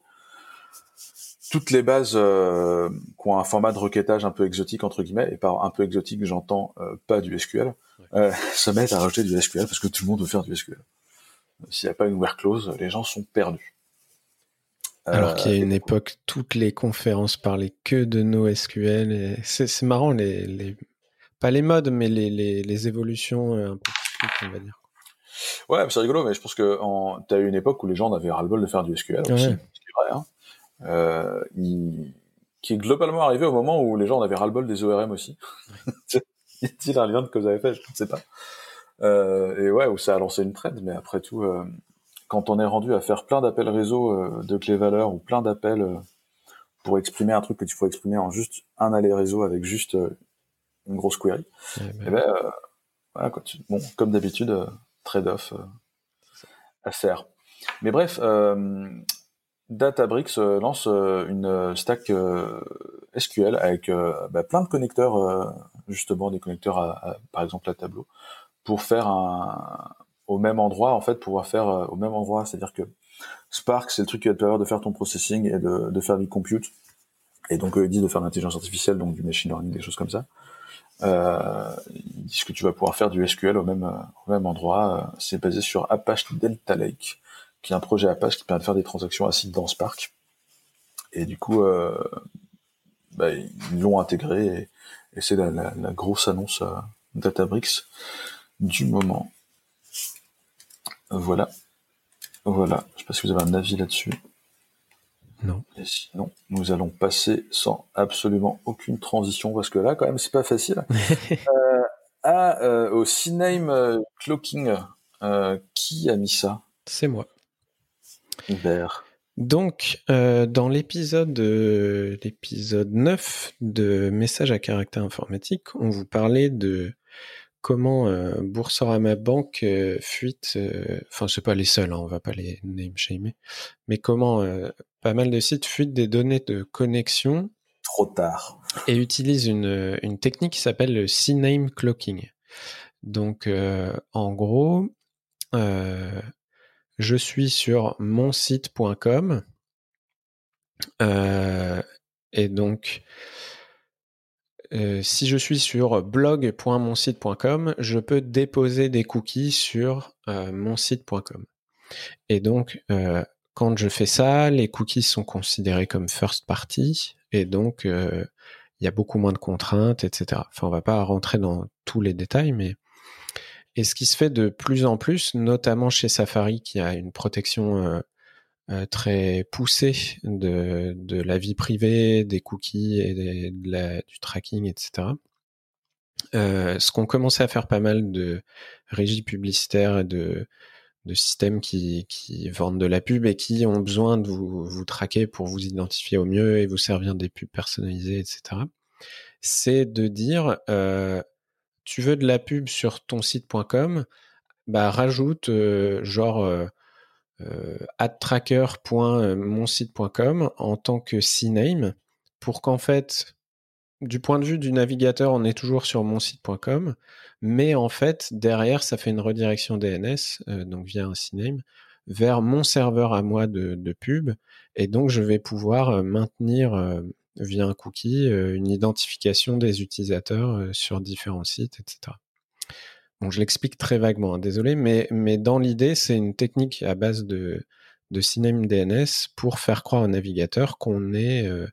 A: toutes les bases euh, qui ont un format de requêtage un peu exotique entre guillemets, et par un peu exotique j'entends pas du SQL, euh, se mettent à rajouter du SQL parce que tout le monde veut faire du SQL. S'il n'y a pas une where clause, les gens sont perdus.
C: Alors qu'il y a une époque, toutes les conférences parlaient que de NoSQL. Et c'est, marrant, les, les, pas les modes, mais les, les, les évolutions un peu on va dire.
A: Ouais, c'est rigolo, mais je pense que tu as eu une époque où les gens en avaient ras-le-bol de faire du SQL aussi, ouais. vrai, hein. Euh, il, qui est globalement arrivé au moment où les gens en avaient ras-le-bol des ORM aussi. y a-t-il un lien de que vous avez fait Je ne sais pas. Euh, et ouais, où ça a lancé une trend, mais après tout, euh, quand on est rendu à faire plein d'appels réseau de clés valeurs ou plein d'appels pour exprimer un truc que tu faut exprimer en juste un aller réseau avec juste une grosse query,
C: Eh
A: et ben, voilà, quoi, tu, bon, comme d'habitude, trade-off à faire. Mais bref, Databricks lance une stack SQL avec bah, plein de connecteurs, justement des connecteurs par exemple à Tableau, pour faire au même endroit, en fait, pouvoir faire euh, au même endroit. C'est-à-dire que Spark, c'est le truc qui va te permettre de faire ton processing et de, faire du compute. Et donc, ils disent de faire de l'intelligence artificielle, donc du machine learning, des choses comme ça. Euh, ils disent que tu vas pouvoir faire du SQL au même endroit. C'est basé sur Apache Delta Lake, qui est un projet Apache qui permet de faire des transactions acides dans Spark. Et du coup, bah, ils l'ont intégré et, c'est la, grosse annonce à Databricks du moment. Voilà. Voilà. Je sais pas si vous avez un avis là-dessus.
C: Non.
A: Et sinon, nous allons passer sans absolument aucune transition, parce que là, quand même, c'est pas facile, euh, à, euh, au CNAME euh, clocking. qui a mis ça?
C: C'est moi.
A: Hubert.
C: Donc, dans l'épisode, l'épisode 9 de Messages à caractère informatique, on vous parlait de comment euh, Boursorama Bank euh, fuite, euh, enfin c'est pas les seuls, hein, on va pas les name shamer, mais comment pas mal de sites fuitent des données de connexion
A: trop tard
C: et utilisent une, une technique qui s'appelle le CNAME clocking. Donc en gros, je suis sur monsite.com et donc euh, si je suis sur blog.monsite.com, je peux déposer des cookies sur euh, monsite.com. Et donc, euh, quand je fais ça, les cookies sont considérés comme first party, et donc il y a beaucoup moins de contraintes, etc. Enfin, on va pas rentrer dans tous les détails, mais et ce qui se fait de plus en plus, notamment chez Safari, qui a une protection euh, très poussé de, de, la vie privée, des cookies et de la, du tracking, etc. Euh, ce qu'on commençait à faire pas mal de régies publicitaires et de, de systèmes qui, qui, vendent de la pub et qui ont besoin de vous, vous traquer pour vous identifier au mieux et vous servir des pubs personnalisées, etc. C'est de dire, euh, tu veux de la pub sur ton site.com, bah rajoute euh, genre euh, euh, adtracker.monsite.com en tant que CNAME pour qu'en fait, du point de vue du navigateur, on est toujours sur monsite.com, mais en fait, derrière, ça fait une redirection DNS, euh, donc via un CNAME, vers mon serveur à moi de, pub, et donc je vais pouvoir euh, maintenir via un cookie une identification des utilisateurs sur différents sites, etc. Bon, je l'explique très vaguement, hein, désolé, mais, mais dans l'idée, c'est une technique à base de, de DNS pour faire croire au navigateur qu'on est euh,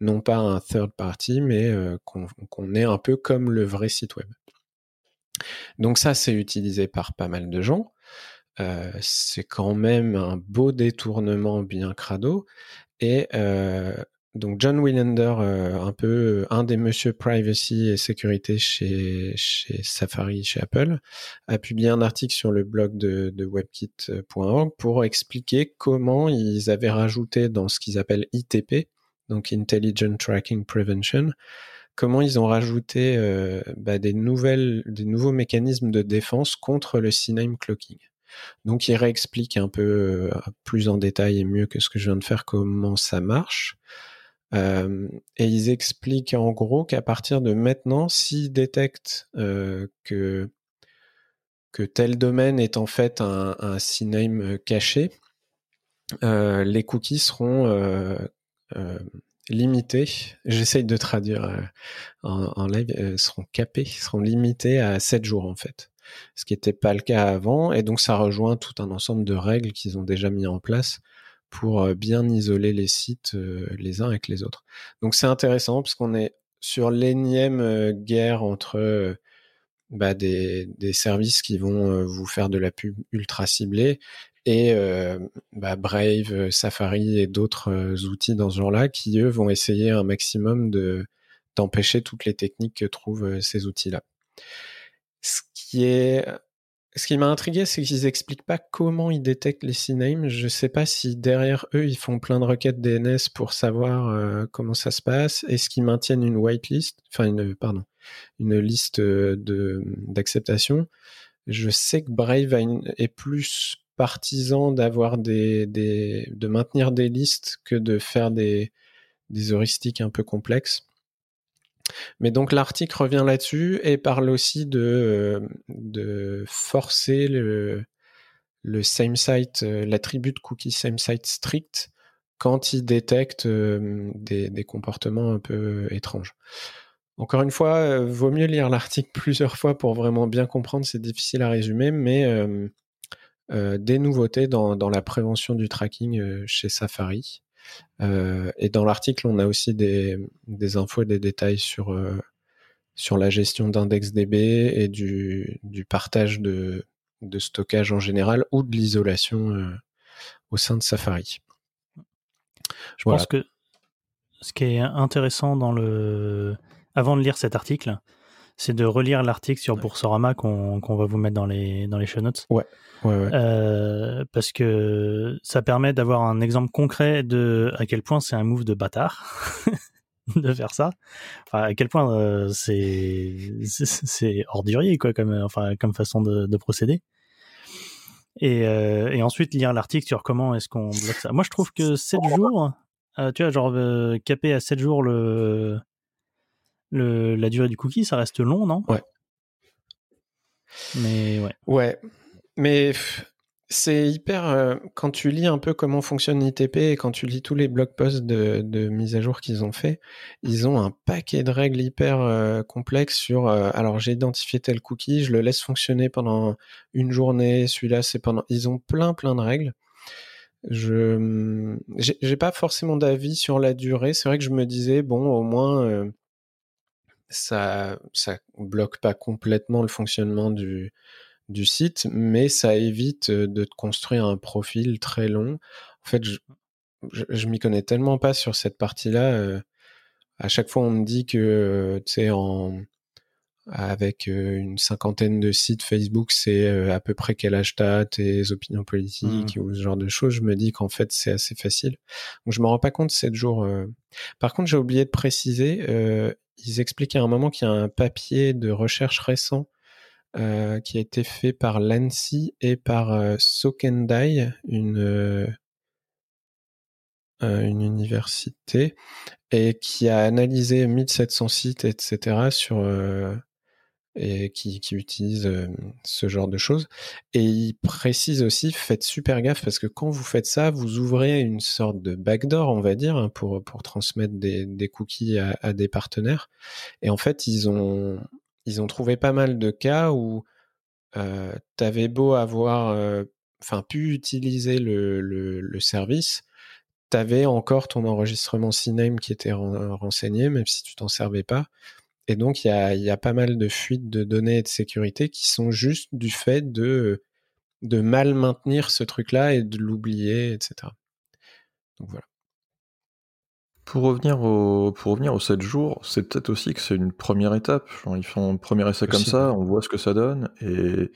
C: non pas un third party, mais euh, qu'on est un peu comme le vrai site web. Donc ça, c'est utilisé par pas mal de gens. Euh, c'est quand même un beau détournement bien crado. Et donc John Willander, euh, un peu euh, un des monsieur privacy et sécurité chez, chez Safari, chez Apple, a publié un article sur le blog de, webkit.org pour expliquer comment ils avaient rajouté dans ce qu'ils appellent ITP, donc Intelligent Tracking Prevention, comment ils ont rajouté euh, bah, des nouvelles, des nouveaux mécanismes de défense contre le CNAME clocking. Donc il réexplique un peu plus en détail et mieux que ce que je viens de faire comment ça marche. Et ils expliquent en gros qu'à partir de maintenant, s'ils détectent que, tel domaine est en fait un, un CNAME caché, les cookies seront limités. J'essaye de traduire en, en, live, seront capés, seront limités à 7 jours en fait. Ce qui n'était pas le cas avant, et donc ça rejoint tout un ensemble de règles qu'ils ont déjà mis en place pour euh, bien isoler les sites euh, les uns avec les autres. Donc c'est intéressant parce qu'on est sur l'énième euh, guerre entre bah, des, services qui vont vous faire de la pub ultra ciblée et bah, Brave, Safari et d'autres outils dans ce genre-là qui eux vont essayer un maximum de d'empêcher toutes les techniques que trouvent ces outils-là. Ce qui est ce qui m'a intrigué, c'est qu'ils expliquent pas comment ils détectent les CNAME. Je sais pas si derrière eux, ils font plein de requêtes DNS pour savoir euh, comment ça se passe. Est-ce qu'ils maintiennent une whitelist, enfin une, pardon, une liste de d'acceptation? Je sais que Brave est plus partisan d'avoir des, des, de maintenir des listes que de faire des heuristiques un peu complexes. Mais donc l'article revient là-dessus et parle aussi de, euh, forcer le, same site, euh, l'attribut cookie same site strict quand il détecte euh, des, comportements un peu étranges. Encore une fois, vaut mieux lire l'article plusieurs fois pour vraiment bien comprendre, c'est difficile à résumer, mais des nouveautés dans, la prévention du tracking chez Safari. Et dans l'article, on a aussi des, des infos et des détails sur, sur la gestion d'IndexDB et du, du partage de, de stockage en général ou de l'isolation au sein de Safari.
D: Je pense que ce qui est intéressant dans le, avant de lire cet article, c'est de relire l'article sur Boursorama qu'on va vous mettre dans les, dans les show notes.
C: Ouais. ouais, ouais.
D: Euh, parce que ça permet d'avoir un exemple concret de à quel point c'est un move de bâtard de faire ça. Enfin, à quel point euh, c'est c'est ordurier quoi comme enfin comme façon de, de procéder. Et, euh, et ensuite lire l'article sur comment est-ce qu'on bloque ça. Moi je trouve que 7 jours, euh, tu vois genre euh, caper à 7 jours le le, la durée du cookie, ça reste long, non?
C: Ouais.
D: Mais ouais.
C: Ouais. Mais c'est hyper. Euh, quand tu lis un peu comment fonctionne ITP et quand tu lis tous les blog posts de, de mise à jour qu'ils ont fait, ils ont un paquet de règles hyper euh, complexes sur. Euh, alors j'ai identifié tel cookie, je le laisse fonctionner pendant une journée. Celui-là, c'est pendant. Ils ont plein plein de règles. Je j'ai pas forcément d'avis sur la durée. C'est vrai que je me disais bon, au moins ça ça bloque pas complètement le fonctionnement du du site, mais ça évite de te construire un profil très long. En fait, je, je, m'y connais tellement pas sur cette partie-là. à chaque fois, on me dit que, tu sais, en avec une cinquantaine de sites Facebook, c'est à peu près quel âge t'as, tes opinions politiques mmh. ou ce genre de choses. Je me dis qu'en fait, c'est assez facile. Donc, je me rends pas compte 7 jours. Par contre, j'ai oublié de préciser, ils expliquaient à un moment qu'il y a un papier de recherche récent euh, qui a été fait par l'ANSI et par euh, Sokendai, une, euh, une université, et qui a analysé 1700 sites, etc., sur, et qui, qui utilise ce genre de choses. Et il précise aussi, faites super gaffe, parce que quand vous faites ça, vous ouvrez une sorte de backdoor, on va dire, hein, pour, pour transmettre des, cookies à, des partenaires. Et en fait, ils ont ils ont trouvé pas mal de cas où euh, tu avais beau avoir, euh, pu utiliser le, le, le service, tu avais encore ton enregistrement CNAME qui était renseigné, même si tu t'en servais pas. Et donc, il y a, y a, pas mal de fuites de données et de sécurité qui sont juste du fait de, de mal maintenir ce truc-là et de l'oublier, etc. Donc voilà.
B: Pour revenir au, pour revenir aux 7 jours, c'est peut-être aussi que c'est une première étape. Genre, ils font un premier essai comme ça, on voit ce que ça donne, et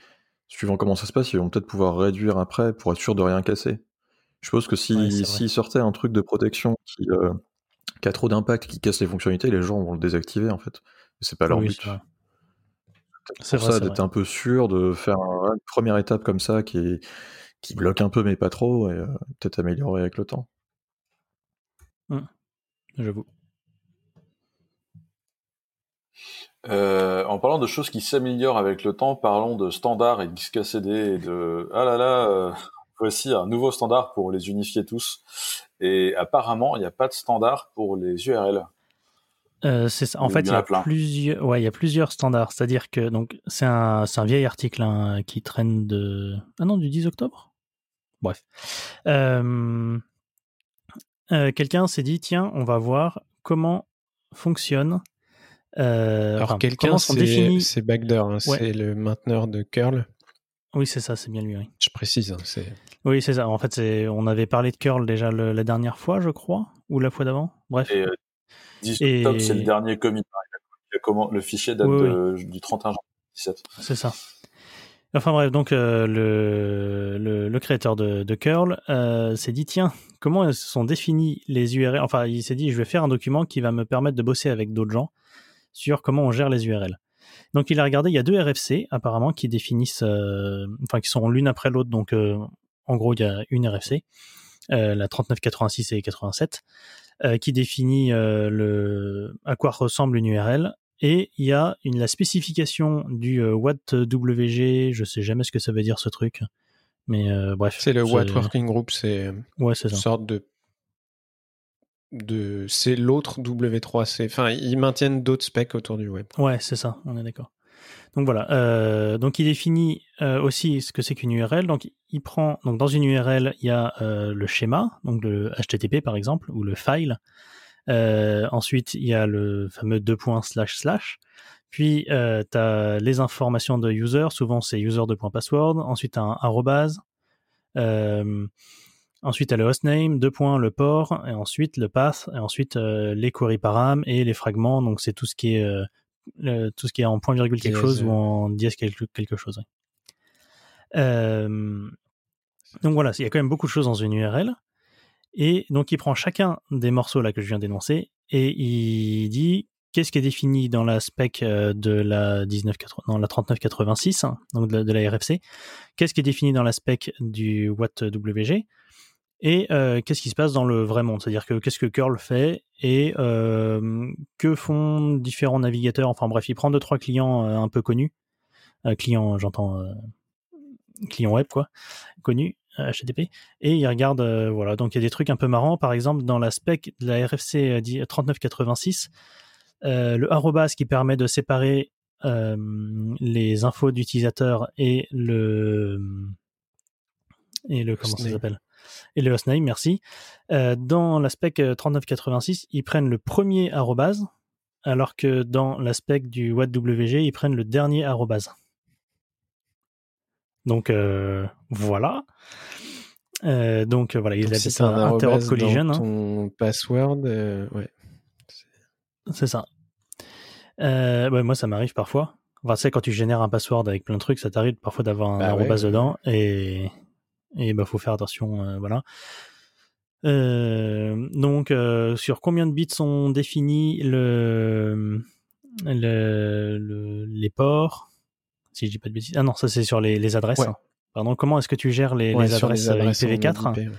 B: suivant comment ça se passe, ils vont peut-être pouvoir réduire après pour être sûr de rien casser. Je suppose que si, s'ils sortaient un truc de protection qui, euh, qui a trop d'impact, qui casse les fonctionnalités, les gens vont le désactiver en fait. C'est pas leur but. C'est pour ça d'être un peu sûr de faire une première étape comme ça qui, qui bloque un peu mais pas trop, et euh, peut-être améliorer avec le temps.
D: Mmh j'avoue.
A: Euh, en parlant de choses qui s'améliorent avec le temps, parlons de standards et de XKCD et de ah là là, euh, voici un nouveau standard pour les unifier tous. Et apparemment, il n'y a pas de standard pour les URL.
D: Euh, c'est ça. En fait, il y, a, plusieurs, ouais, il y a plusieurs standards. C'est-à-dire que donc c'est un, un, vieil article hein, qui traîne de ah non du 10 octobre? Bref. Euh, euh, quelqu'un s'est dit tiens, on va voir comment fonctionne.
C: Euh, Alors quelqu'un, c'est c'est Backdoor, hein, c'est le mainteneur de curl.
D: Oui, c'est ça, c'est bien lui. Oui.
C: Je précise. Hein,
D: oui, c'est ça. En fait, on avait parlé de curl déjà la dernière fois, je crois, ou la fois d'avant? Bref.
A: Et, euh, c'est le dernier commit. Le fichier date du 31 janvier 2017.
D: C'est ça. Enfin bref, donc euh, le, le, créateur de, de curl euh, s'est dit tiens, comment sont définis les URL Enfin, il s'est dit je vais faire un document qui va me permettre de bosser avec d'autres gens sur comment on gère les URL. Donc il a regardé, il y a deux RFC apparemment qui définissent, euh, enfin qui sont l'une après l'autre. Donc en gros, il y a une RFC, la 3986 et 87, qui définit le à quoi ressemble une URL et il y a une, la spécification du euh, WattWG, je sais jamais ce que ça veut dire ce truc, mais euh, bref.
C: C'est le Watt Working Group, c'est
D: ouais,
C: une sorte de de c'est l'autre W3C. Enfin, ils maintiennent d'autres specs autour du web.
D: Ouais, c'est ça, on est d'accord. Donc voilà. Euh, donc il définit euh, aussi ce que c'est qu'une URL. Donc il prend dans une URL il y a euh, le schéma, donc le HTTP par exemple ou le file. ensuite il y a le fameux deux points slash slash. Puis tu as les informations de user. Souvent c'est user deux points password. Ensuite un arrobase. Ensuite, tu as le hostname, deux points, le port, et ensuite le path, et ensuite les query param et les fragments. Donc, c'est tout ce qui est tout ce qui est en point virgule quelque chose ou en dièse quelque, quelque chose. Euh, donc voilà, il y a quand même beaucoup de choses dans une URL. Et donc il prend chacun des morceaux là que je viens d'énoncer et il dit qu'est-ce qui est défini dans la spec euh, de la 19 dans la 3986 hein, donc de, la RFC, qu'est-ce qui est défini dans la spec du WattWG et euh, qu'est-ce qui se passe dans le vrai monde? C'est-à-dire que qu'est-ce que curl fait et euh, que font différents navigateurs? Enfin bref, il prend deux trois clients euh, un peu connus, clients, j'entends clients web quoi, connus HTTP, et il regarde voilà. Donc il y a des trucs un peu marrants. Par exemple, dans la spec de la RFC 3986, le arrobas qui permet de séparer les infos d'utilisateurs et le et le comment ça s'appelle? Et le hostname, merci. Euh, dans l'aspect 3986, ils prennent le premier arrobase, alors que dans l'aspect du WattWG, ils prennent le dernier arrobase. Donc euh, voilà. Euh, donc voilà, il a
C: ça un interop collision. Hein. Ton password, ouais.
D: C'est ça. moi, ça m'arrive parfois. Enfin, tu sais, quand tu génères un password avec plein de trucs, ça t'arrive parfois d'avoir un bah arrobase dedans et et bah faut faire attention, euh, voilà. Euh, donc, euh, sur combien de bits sont définis le, le, les ports Si je dis pas de bêtises? Ah non, ça c'est sur les, les adresses. Pardon, comment est-ce que tu gères les, les adresses, IPv4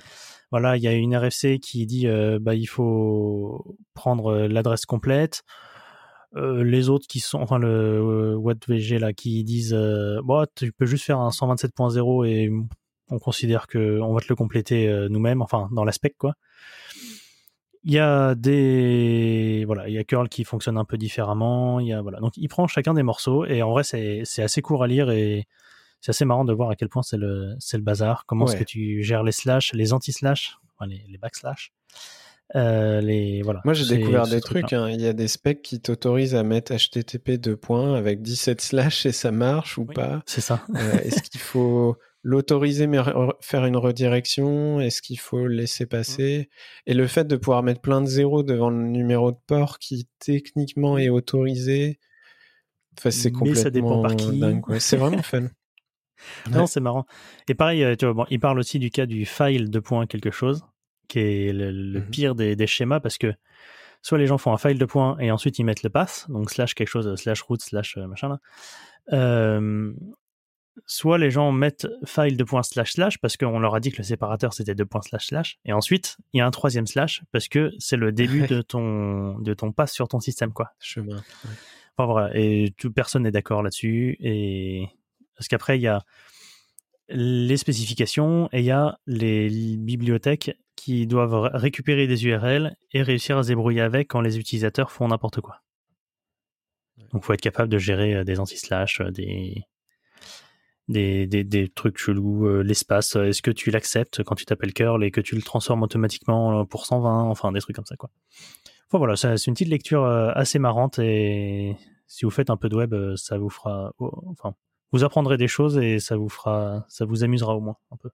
D: Voilà, il y a une RFC qui dit bah, il faut prendre l'adresse complète. les autres qui sont, enfin le WattVG là, qui disent bon, tu peux juste faire un 127.0 et on considère que on va te le compléter euh, nous-mêmes, enfin dans l'aspect quoi. Il y a des voilà, il y a curl qui fonctionne un peu différemment. Il y a voilà, donc il prend chacun des morceaux et en vrai c'est c'est assez court à lire et c'est assez marrant de voir à quel point c'est le c'est le bazar. Comment est-ce que tu gères les slash, les anti-slash, les, les backslash. Euh, les, voilà,
C: Moi, j'ai découvert des trucs. Hein. Il y a des specs qui t'autorisent à mettre HTTP 2 points avec 17 slash et ça marche ou pas.
D: C'est ça.
C: Euh, est-ce qu'il faut l'autoriser mais faire une redirection Est-ce qu'il faut le laisser mmh. passer? Et le fait de pouvoir mettre plein de zéros devant le numéro de port qui techniquement est autorisé, enfin, c'est complètement ça dépend par qui. C'est vraiment fun.
D: Non, c'est marrant. Et pareil, euh, tu vois, bon, il parle aussi du cas du file de point quelque chose, qui est le, mmh pire des, des, schémas parce que soit les gens font un file de point et ensuite ils mettent le path, donc slash quelque chose, slash root, slash euh, machin là. Euh, soit les gens mettent file de point slash slash parce qu'on leur a dit que le séparateur c'était de point slash slash. Et ensuite il y a un troisième slash parce que c'est le début de ton de ton pass sur ton système quoi.
C: Chemin
D: enfin voilà. Et tout personne n'est d'accord là-dessus. Et parce qu'après il y a les spécifications et il y a les bibliothèques qui doivent récupérer des URL et réussir à se débrouiller avec quand les utilisateurs font n'importe quoi. Donc faut être capable de gérer euh, des anti-slash euh, des des, des, trucs chelous, euh, l'espace, euh, est-ce que tu l'acceptes quand tu t'appelles curl et que tu le transformes automatiquement pour 120, enfin des trucs comme ça quoi. Enfin voilà, c'est une petite lecture euh, assez marrante et si vous faites un peu de web, ça vous fera, enfin, vous apprendrez des choses et ça vous fera, ça vous amusera au moins un peu.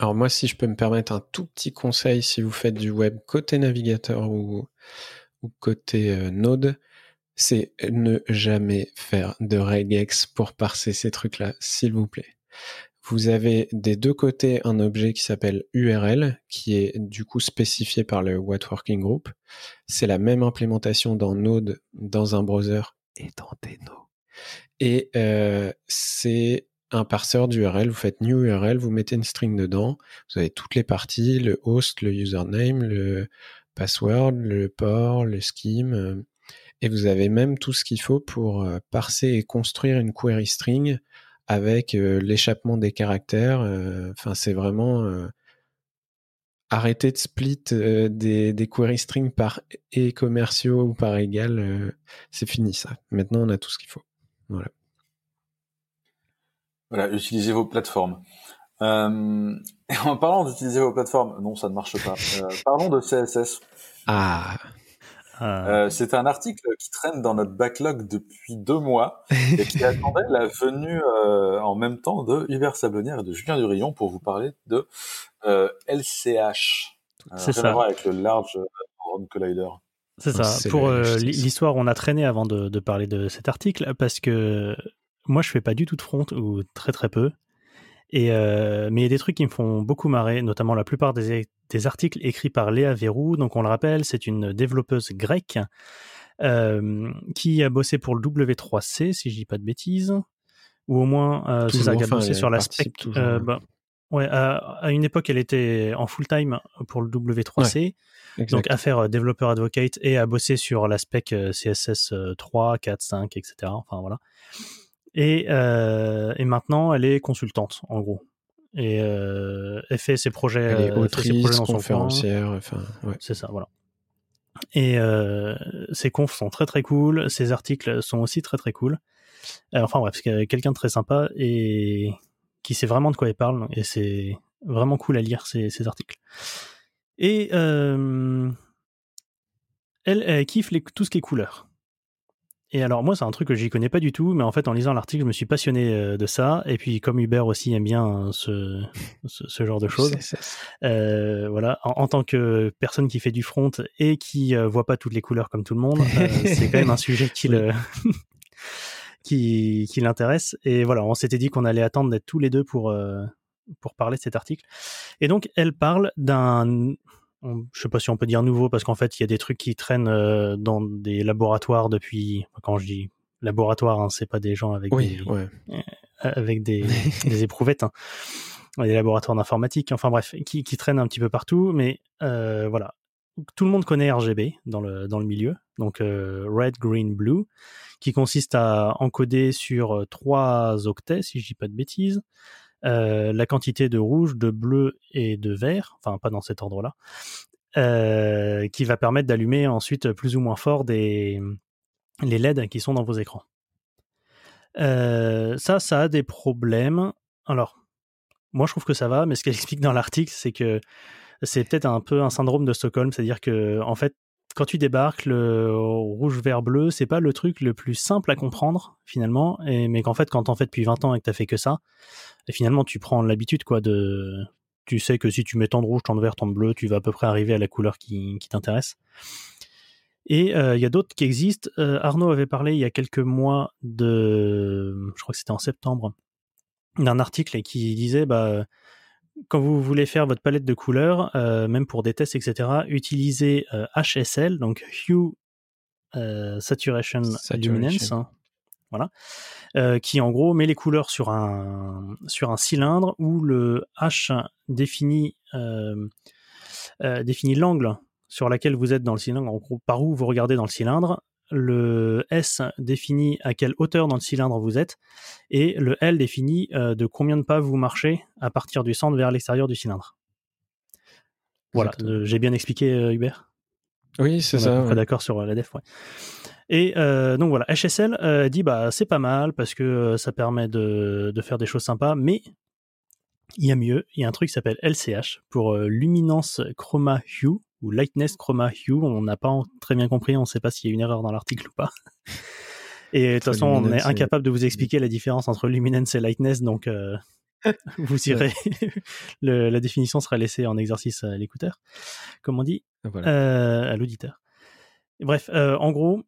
C: Alors moi, si je peux me permettre un tout petit conseil, si vous faites du web côté navigateur ou, ou côté Node, c'est ne jamais faire de regex pour parser ces trucs-là, s'il vous plaît. Vous avez des deux côtés un objet qui s'appelle URL, qui est du coup spécifié par le What Working Group. C'est la même implémentation dans Node, dans un browser et dans Deno. Et euh, c'est un parseur d'URL. Vous faites new URL, vous mettez une string dedans. Vous avez toutes les parties, le host, le username, le password, le port, le scheme, euh, et vous avez même tout ce qu'il faut pour euh, parser et construire une query string avec euh, l'échappement des caractères. Euh, enfin, c'est vraiment arrêter de split des, des query strings par et commerciaux ou par égal, c'est fini ça. Maintenant, on a tout ce qu'il faut. Voilà.
A: Voilà, utilisez vos plateformes. Euh, en parlant d'utiliser vos plateformes, non, ça ne marche pas. Parlons de CSS.
C: Ah.
A: Euh, c'est un article qui traîne dans notre backlog depuis deux mois et qui attendait la venue euh, en même temps de Hubert Sablonnière et de Julien Durillon pour vous parler de euh, LCH.
D: C'est ça.
A: avec le Large Hadron Collider.
D: C'est ça. Pour l'histoire, on a traîné avant de, de, parler de cet article parce que moi, je fais pas du tout de front ou très très peu. Et euh, mais il y a des trucs qui me font beaucoup marrer, notamment la plupart des, des articles écrits par Léa Verrou. Donc on le rappelle, c'est une développeuse grecque euh, qui a bossé pour le W3C, si je dis pas de bêtises, ou au moins euh, c'est ça, qui a bossé sur l'aspect. Euh, bah, ouais, à, une époque, elle était en full time pour le W3C. donc à faire développeur advocate et à bosser sur l'aspect CSS 3, 4, 5, etc. Enfin voilà. Et, euh, et maintenant, elle est consultante, en gros. Et euh, elle fait ses projets,
C: elle est autrice,
D: ses projets dans
C: conférencière, enfin, ouais.
D: C'est ça, voilà. Et euh, ses confs sont très très cool, ses articles sont aussi très très cool. Euh, enfin bref, c'est quelqu'un de très sympa et qui sait vraiment de quoi il parle, et c'est vraiment cool à lire ses, ses articles. Et euh, elle, elle, kiffe les, tout ce qui est couleur. Et alors moi c'est un truc que j'y connais pas du tout, mais en fait en lisant l'article je me suis passionné euh, de ça. Et puis comme Hubert aussi aime bien hein, ce, ce, genre de choses, euh, voilà, en, tant que personne qui fait du front et qui euh, voit pas toutes les couleurs comme tout le monde, euh, c'est quand même un sujet qui le qui, qui l'intéresse. Et voilà, on s'était dit qu'on allait attendre d'être tous les deux pour pour parler de cet article. Et donc elle parle d'un je sais pas si on peut dire nouveau parce qu'en fait il y a des trucs qui traînent euh, dans des laboratoires depuis quand je dis laboratoire hein, c'est pas des gens avec
C: des
D: euh, avec des, des éprouvettes hein. des laboratoires d'informatique enfin bref qui, qui traînent un petit peu partout mais euh, voilà. Tout le monde connaît RGB dans le dans le milieu donc red green blue qui consiste à encoder sur trois octets si je dis pas de bêtises euh, la quantité de rouge, de bleu et de vert, enfin pas dans cet ordre-là, euh, qui va permettre d'allumer ensuite plus ou moins fort les LED qui sont dans vos écrans. Euh, ça, ça a des problèmes. Alors, moi je trouve que ça va, mais ce qu'elle explique dans l'article, c'est que c'est peut-être un peu un syndrome de Stockholm, c'est-à-dire que en fait, quand tu débarques, le rouge, vert, bleu, c'est pas le truc le plus simple à comprendre finalement, et, mais qu'en fait, quand t'en fais depuis 20 ans et que t'as fait que ça, finalement, tu prends l'habitude quoi de, tu sais que si tu mets tant de rouge, tant de vert, tant de bleu, tu vas à peu près arriver à la couleur qui, qui t'intéresse. Et euh, il y a d'autres qui existent. Euh, Arnaud avait parlé il y a quelques mois de, je crois que c'était en septembre, d'un article qui disait bah quand vous voulez faire votre palette de couleurs, euh, même pour des tests, etc., utilisez euh, HSL, donc Hue euh, Saturation, Luminance, hein, voilà, euh, qui en gros met les couleurs sur un sur un cylindre où le H définit euh, euh, définit l'angle sur laquelle vous êtes dans le cylindre, en gros par où vous regardez dans le cylindre, le S définit à quelle hauteur dans le cylindre vous êtes, et le L définit euh, de combien de pas vous marchez à partir du centre vers l'extérieur du cylindre. Voilà, euh, j'ai bien expliqué, euh, Hubert?
C: Oui, c'est ça.
D: Ouais. D'accord sur la def, ouais. Et donc voilà, HSL dit bah c'est pas mal parce que ça permet de, de, faire des choses sympas, mais il y a mieux. Il y a un truc qui s'appelle LCH pour Luminance Chroma Hue ou Lightness Chroma Hue. On n'a pas très bien compris, on ne sait pas s'il y a une erreur dans l'article ou pas. Et de toute façon, on est incapable de vous expliquer la différence entre Luminance et Lightness, donc euh, vous irez. le, la définition sera laissée en exercice à l'écouteur, comme on dit, voilà. euh, à l'auditeur. Bref, euh, en gros,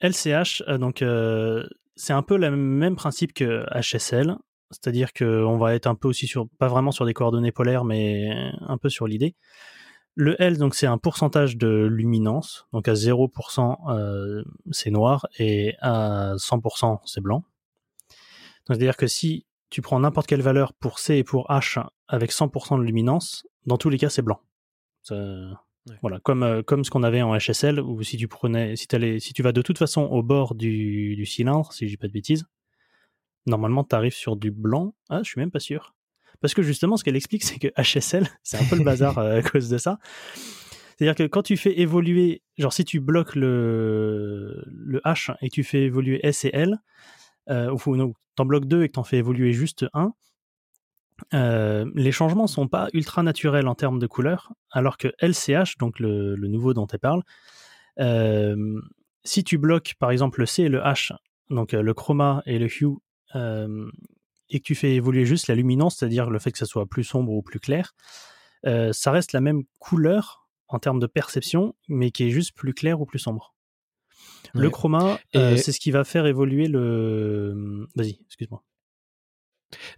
D: LCH, donc c'est un peu le même principe que HSL, c'est-à-dire qu'on va être un peu aussi sur, pas vraiment sur des coordonnées polaires, mais un peu sur l'idée. Le L, donc, c'est un pourcentage de luminance. Donc, à 0%, euh, c'est noir et à 100%, c'est blanc. Donc, c'est-à-dire que si tu prends n'importe quelle valeur pour C et pour H avec 100% de luminance, dans tous les cas, c'est blanc. Ça, ouais. Voilà, comme, euh, comme ce qu'on avait en HSL, où si tu prenais, si, allais, si tu vas de toute façon au bord du, du cylindre, si je dis pas de bêtises, normalement, tu arrives sur du blanc. Ah, je suis même pas sûr. Parce que justement, ce qu'elle explique, c'est que HSL, c'est un peu le bazar à cause de ça. C'est-à-dire que quand tu fais évoluer, genre si tu bloques le, le H et tu fais évoluer S et L, euh, ou t'en bloques deux et que t'en fais évoluer juste un, euh, les changements sont pas ultra naturels en termes de couleur, alors que LCH, donc le, nouveau dont elle parle, euh, si tu bloques par exemple le C et le H, donc euh, le chroma et le hue, et que tu fais évoluer juste la luminance, c'est-à-dire le fait que ça soit plus sombre ou plus clair, ça reste la même couleur en termes de perception, mais qui est juste plus clair ou plus sombre. Le chroma, c'est ce qui va faire évoluer le. Vas-y, excuse-moi.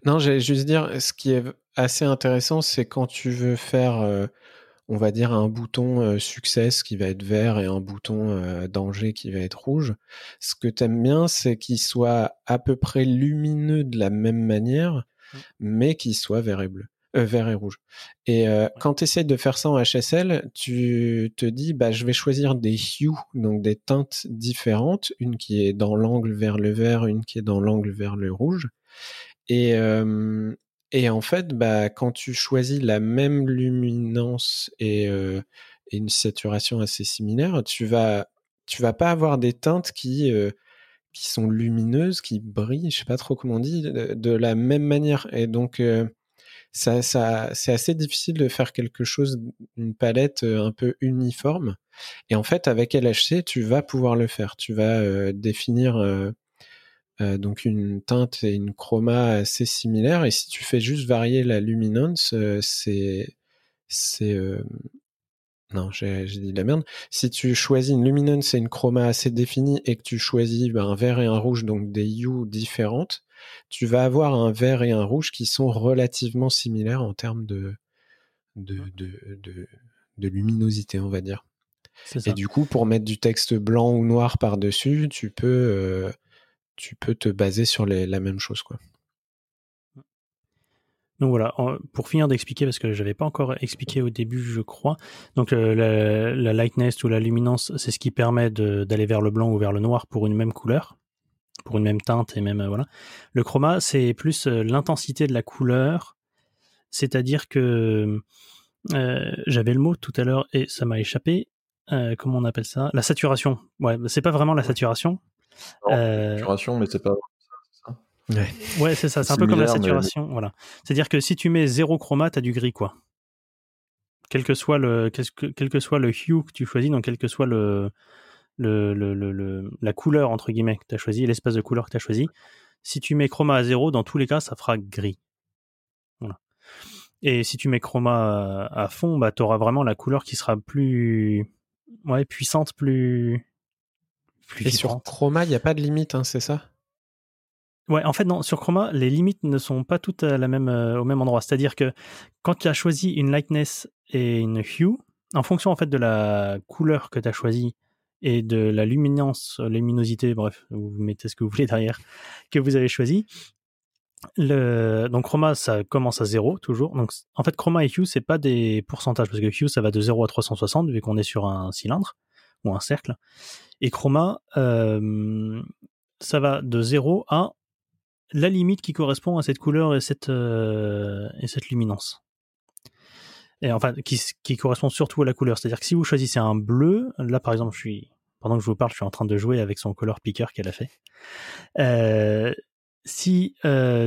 C: Non, j'allais juste dire, ce qui est assez intéressant, c'est quand tu veux faire, euh, on va dire, un bouton euh, success qui va être vert et un bouton euh, danger qui va être rouge. Ce que tu aimes bien, c'est qu'il soit à peu près lumineux de la même manière, mmh. mais qu'il soit vert et bleu. vert et rouge. Et quand tu essaies de faire ça en HSL, tu te dis, bah, je vais choisir des hues, donc des teintes différentes, une qui est dans l'angle vers le vert, une qui est dans l'angle vers le rouge. Et, et en fait, bah, quand tu choisis la même luminance et, une saturation assez similaire, tu vas, vas pas avoir des teintes qui, qui sont lumineuses, qui brillent, je sais pas trop comment on dit, de, la même manière. Et donc, ça, ça, c'est assez difficile de faire quelque chose, une palette un peu uniforme. Et en fait, avec LHC, tu vas pouvoir le faire. Tu vas définir euh, donc une teinte et une chroma assez similaires. Et si tu fais juste varier la luminance, euh, c'est c'est euh, non, j'ai dit la merde. Si tu choisis une luminance et une chroma assez définie et que tu choisis ben, un vert et un rouge, donc des hues différentes, tu vas avoir un vert et un rouge qui sont relativement similaires en termes de, de, de, de, de luminosité, on va dire. Et du coup, pour mettre du texte blanc ou noir par-dessus, tu peux tu peux te baser sur la même chose. Quoi.
D: Donc voilà, pour finir d'expliquer, parce que je n'avais pas encore expliqué au début, je crois. Donc euh, la, lightness ou la luminance, c'est ce qui permet d'aller vers le blanc ou vers le noir pour une même couleur, pour une même teinte et même euh, voilà. Le chroma, c'est plus euh, l'intensité de la couleur, c'est-à-dire que j'avais le mot tout à l'heure et ça m'a échappé. comment on appelle ça? La saturation. Ouais, c'est pas vraiment la saturation,
B: euh, saturation, mais c'est pas.
D: Ouais, ouais c'est ça. C'est un peu comme la saturation. Voilà. C'est-à-dire que si tu mets zéro chroma, t'as du gris, quoi. Quel que soit le, quel que soit le hue que tu choisis, donc quel que soit le, le, le, le la couleur entre guillemets que tu as choisi, l'espace de couleur que tu as choisi, si tu mets chroma à zéro, dans tous les cas, ça fera gris. Voilà. Et si tu mets chroma à, fond, bah, tu auras vraiment la couleur qui sera plus ouais, puissante, plus,
C: et sur Chroma, il n'y a pas de limite, hein, c'est ça?
D: Ouais, en fait, non, sur Chroma, les limites ne sont pas toutes à la même, euh, au même endroit. C'est-à-dire que quand tu as choisi une lightness et une hue, en fonction en fait de la couleur que tu as choisie et de la luminance, luminosité, bref, vous mettez ce que vous voulez derrière, que vous avez choisi. Le... Donc Chroma, ça commence à 0 toujours. Donc en fait, Chroma et Hue, c'est pas des pourcentages parce que Hue, ça va de 0 à 360 vu qu'on est sur un cylindre un cercle. Et Chroma, euh, ça va de 0 à la limite qui correspond à cette couleur et cette, euh, luminance. Et enfin, qui, qui, correspond surtout à la couleur. C'est-à-dire que si vous choisissez un bleu, là par exemple, je suis, pendant que je vous parle, je suis en train de jouer avec son color picker qu'elle a fait. Euh, si,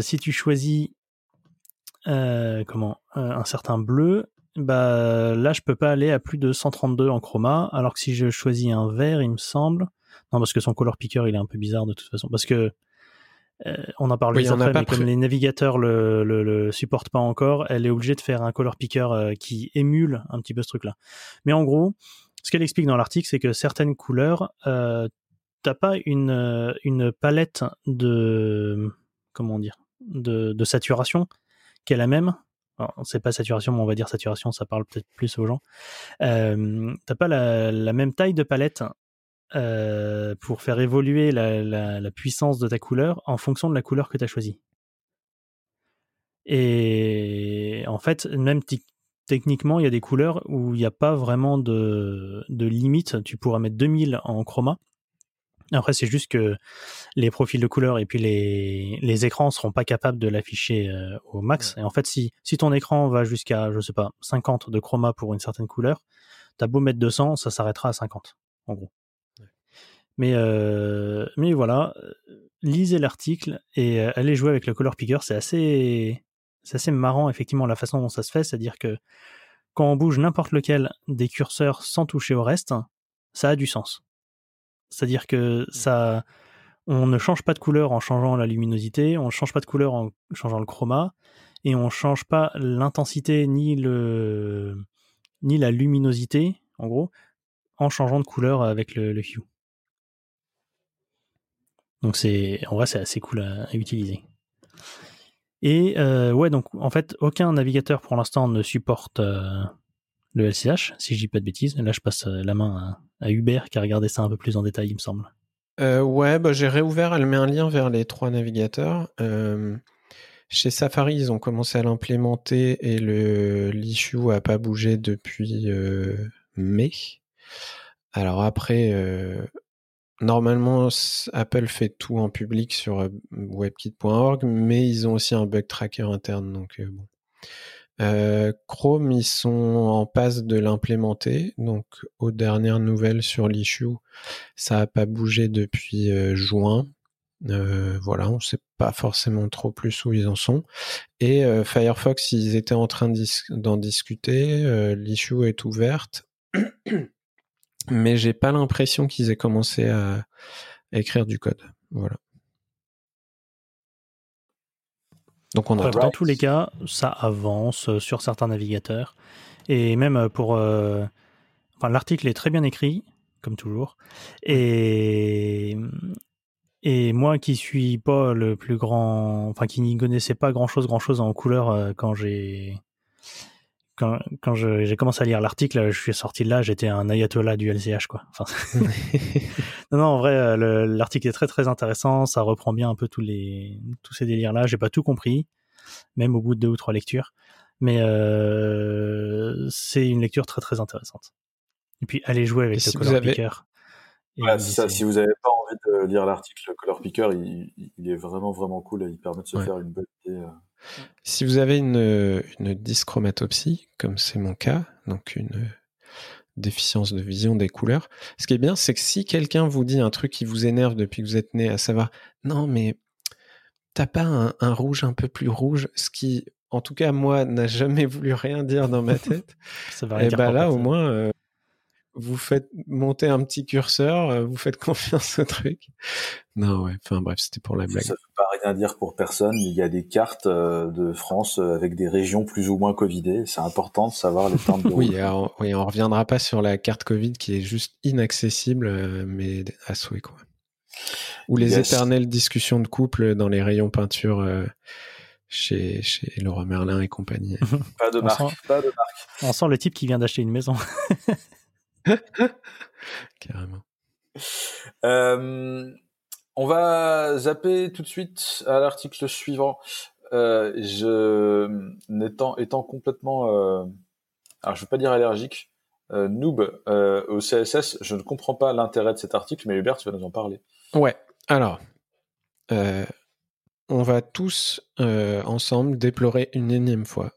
D: si tu choisis comment, un certain bleu, bah là je peux pas aller à plus de 132 en chroma, alors que si je choisis un vert, il me semble, non parce que son color picker il est un peu bizarre de toute façon, parce que euh, on en parle oui, après, mais comme les navigateurs le, le, supportent pas encore, elle est obligée de faire un color picker euh, qui émule un petit peu ce truc-là. Mais en gros, ce qu'elle explique dans l'article, c'est que certaines couleurs, euh, t'as pas une, une palette de comment dire de, de saturation qui est la même c'est pas saturation, mais on va dire saturation, ça parle peut-être plus aux gens. Euh, t'as pas la, même taille de palette euh, pour faire évoluer la, puissance de ta couleur en fonction de la couleur que tu as choisie. Et en fait, même techniquement, il y a des couleurs où il n'y a pas vraiment de, de limite. Tu pourras mettre 2000 en chroma Après, c'est juste que les profils de couleurs et puis les, les écrans seront pas capables de l'afficher euh, au max. Et en fait, si, si ton écran va jusqu'à, je sais pas, 50 de chroma pour une certaine couleur, t'as beau mettre 200, ça s'arrêtera à 50, en gros. Mais, euh, mais voilà, lisez l'article et euh, allez jouer avec le color picker. C'est assez, c'est assez marrant, effectivement, la façon dont ça se fait. C'est-à-dire que quand on bouge n'importe lequel des curseurs sans toucher au reste, ça a du sens. C'est-à-dire que mmh. ça, on ne change pas de couleur en changeant la luminosité, on ne change pas de couleur en changeant le chroma, et on ne change pas l'intensité ni le ni la luminosité, en gros, en changeant de couleur avec le, hue. Donc c'est, en vrai, c'est assez cool à, utiliser. Et euh, ouais, donc en fait, aucun navigateur pour l'instant ne supporte euh, le LCH, si je dis pas de bêtises. Là, je passe la main à, Hubert qui a regardé ça un peu plus en détail, il me semble.
C: Euh, ouais, bah, j'ai réouvert, elle met un lien vers les trois navigateurs. Euh, chez Safari, ils ont commencé à l'implémenter et le l'issue a pas bougé depuis euh, mai. Alors après, normalement, Apple fait tout en public sur webkit.org, mais ils ont aussi un bug tracker interne, donc bon. Euh, Chrome, ils sont en passe de l'implémenter. Donc, aux dernières nouvelles sur l'issue, ça n'a pas bougé depuis euh, juin. Euh, voilà, on ne sait pas forcément trop plus où ils en sont. Et Firefox, ils étaient en train d'en discuter. l'issue est ouverte. Mais j'ai pas l'impression qu'ils aient commencé à écrire du code. Voilà.
D: Donc on Dans tous les cas, ça avance euh, sur certains navigateurs. Et même euh, pour... Euh, enfin, l'article est très bien écrit, comme toujours. Et... Et moi qui suis pas le plus grand... Enfin, qui n'y connaissais pas grand-chose, grand-chose en couleur quand j'ai quand, quand j'ai commencé à lire l'article, je suis sorti de là, j'étais un ayatollah du LCH, quoi. Enfin, non, non, en vrai, euh, l'article est très très intéressant, ça reprend bien un peu tous les tous ces délires-là. J'ai pas tout compris, même au bout de deux ou trois lectures, mais euh, c'est une lecture très très intéressante. Et puis, allez jouer avec le Color Picker.
A: ça, si vous n'avez pas envie de lire l'article, le Color Picker, il, est vraiment vraiment cool et il permet de se faire une bonne idée.
C: Si vous avez une, une dyschromatopsie, comme c'est mon cas, donc une déficience de vision des couleurs, ce qui est bien, c'est que si quelqu'un vous dit un truc qui vous énerve depuis que vous êtes né, à savoir, non, mais t'as pas un, rouge un peu plus rouge, ce qui, en tout cas, moi, n'a jamais voulu rien dire dans ma tête, et eh ben là, au moins, euh, vous faites monter un petit curseur, euh, vous faites confiance au truc. Non, ouais, enfin bref, c'était pour la blague. Ça
A: ne veut pas rien dire pour personne. Il y a des cartes euh, de France euh, avec des régions plus ou moins covidées. C'est important de savoir les temps de
C: oui, alors, oui, on reviendra pas sur la carte Covid qui est juste inaccessible, mais à souhait, quoi. Ou les éternelles discussions de couple dans les rayons peinture chez, chez Laura Merlin et compagnie.
A: pas de marque, pas de marque.
D: On sent le type qui vient d'acheter une maison.
C: Carrément.
A: Euh, on va zapper tout de suite à l'article suivant. Euh, je, étant, étant complètement, euh, alors je veux pas dire allergique, noob au CSS, je ne comprends pas l'intérêt de cet article, mais Hubert, tu vas nous en parler.
C: Ouais. Alors, on va tous ensemble déplorer une énième fois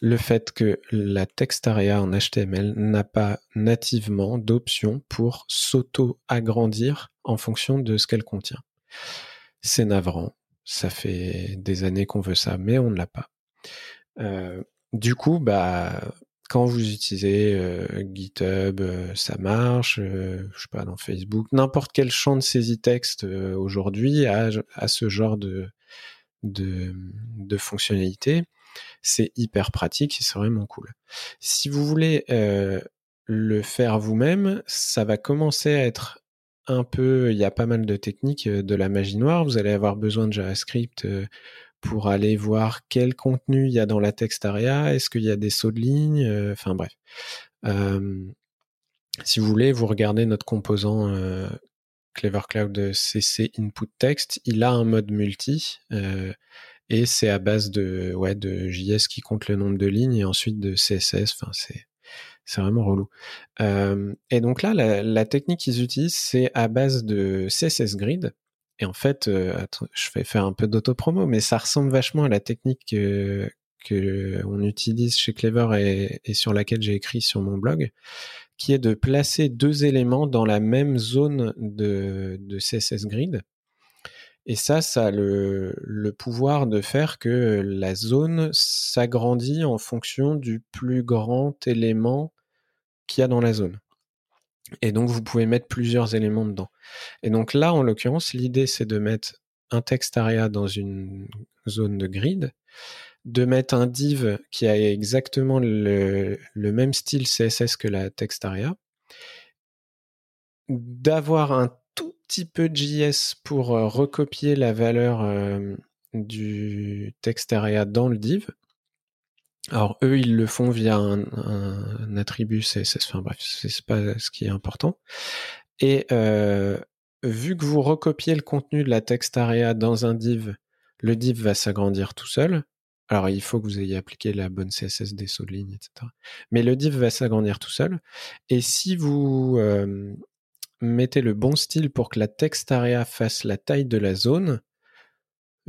C: le fait que la textaria en HTML n'a pas nativement d'option pour s'auto-agrandir en fonction de ce qu'elle contient. C'est navrant, ça fait des années qu'on veut ça, mais on ne l'a pas. Euh, du coup, bah, quand vous utilisez euh, GitHub, euh, ça marche, je sais pas, dans Facebook, n'importe quel champ de saisie texte aujourd'hui a, ce genre de fonctionnalité c'est hyper pratique c'est vraiment cool. Si vous voulez euh, le faire vous-même, ça va commencer à être un peu, il y a pas mal de techniques euh, de la magie noire. Vous allez avoir besoin de JavaScript euh, pour aller voir quel contenu il y a dans la text area, est-ce qu'il y a des sauts de ligne, enfin bref. si vous voulez, vous regardez notre composant Clever Cloud CC Input Text, il a un mode multi et c'est à base de, ouais, JS qui compte le nombre de lignes et ensuite de CSS. Enfin, c'est, C'est vraiment relou. Euh, et donc là, la, technique qu'ils utilisent, c'est à base de CSS Grid. Et en fait, euh, je vais faire un peu d'autopromo, mais ça ressemble vachement à la technique que, que utilise chez Clever et, sur laquelle j'ai écrit sur mon blog, qui est de placer deux éléments dans la même zone de CSS Grid. Et ça, ça a le, pouvoir de faire que la zone s'agrandit en fonction du plus grand élément qu'il y a dans la zone. Et donc, vous pouvez mettre plusieurs éléments dedans. Et donc là, en l'occurrence, l'idée, c'est de mettre un text area dans une zone de grid, de mettre un div qui a exactement le, même style CSS que la text area, d'avoir un petit peu de JS pour euh, recopier la valeur euh, du text area dans le div, alors eux, ils le font via un, attribut CSS. Enfin bref, c'est pas ce qui est important. Et euh, vu que vous recopiez le contenu de la text area dans un div, le div va s'agrandir tout seul. Alors il faut que vous ayez appliqué la bonne CSS des sauts de ligne, etc. Mais le div va s'agrandir tout seul. Et si vous mettez le bon style pour que la text area fasse la taille de la zone,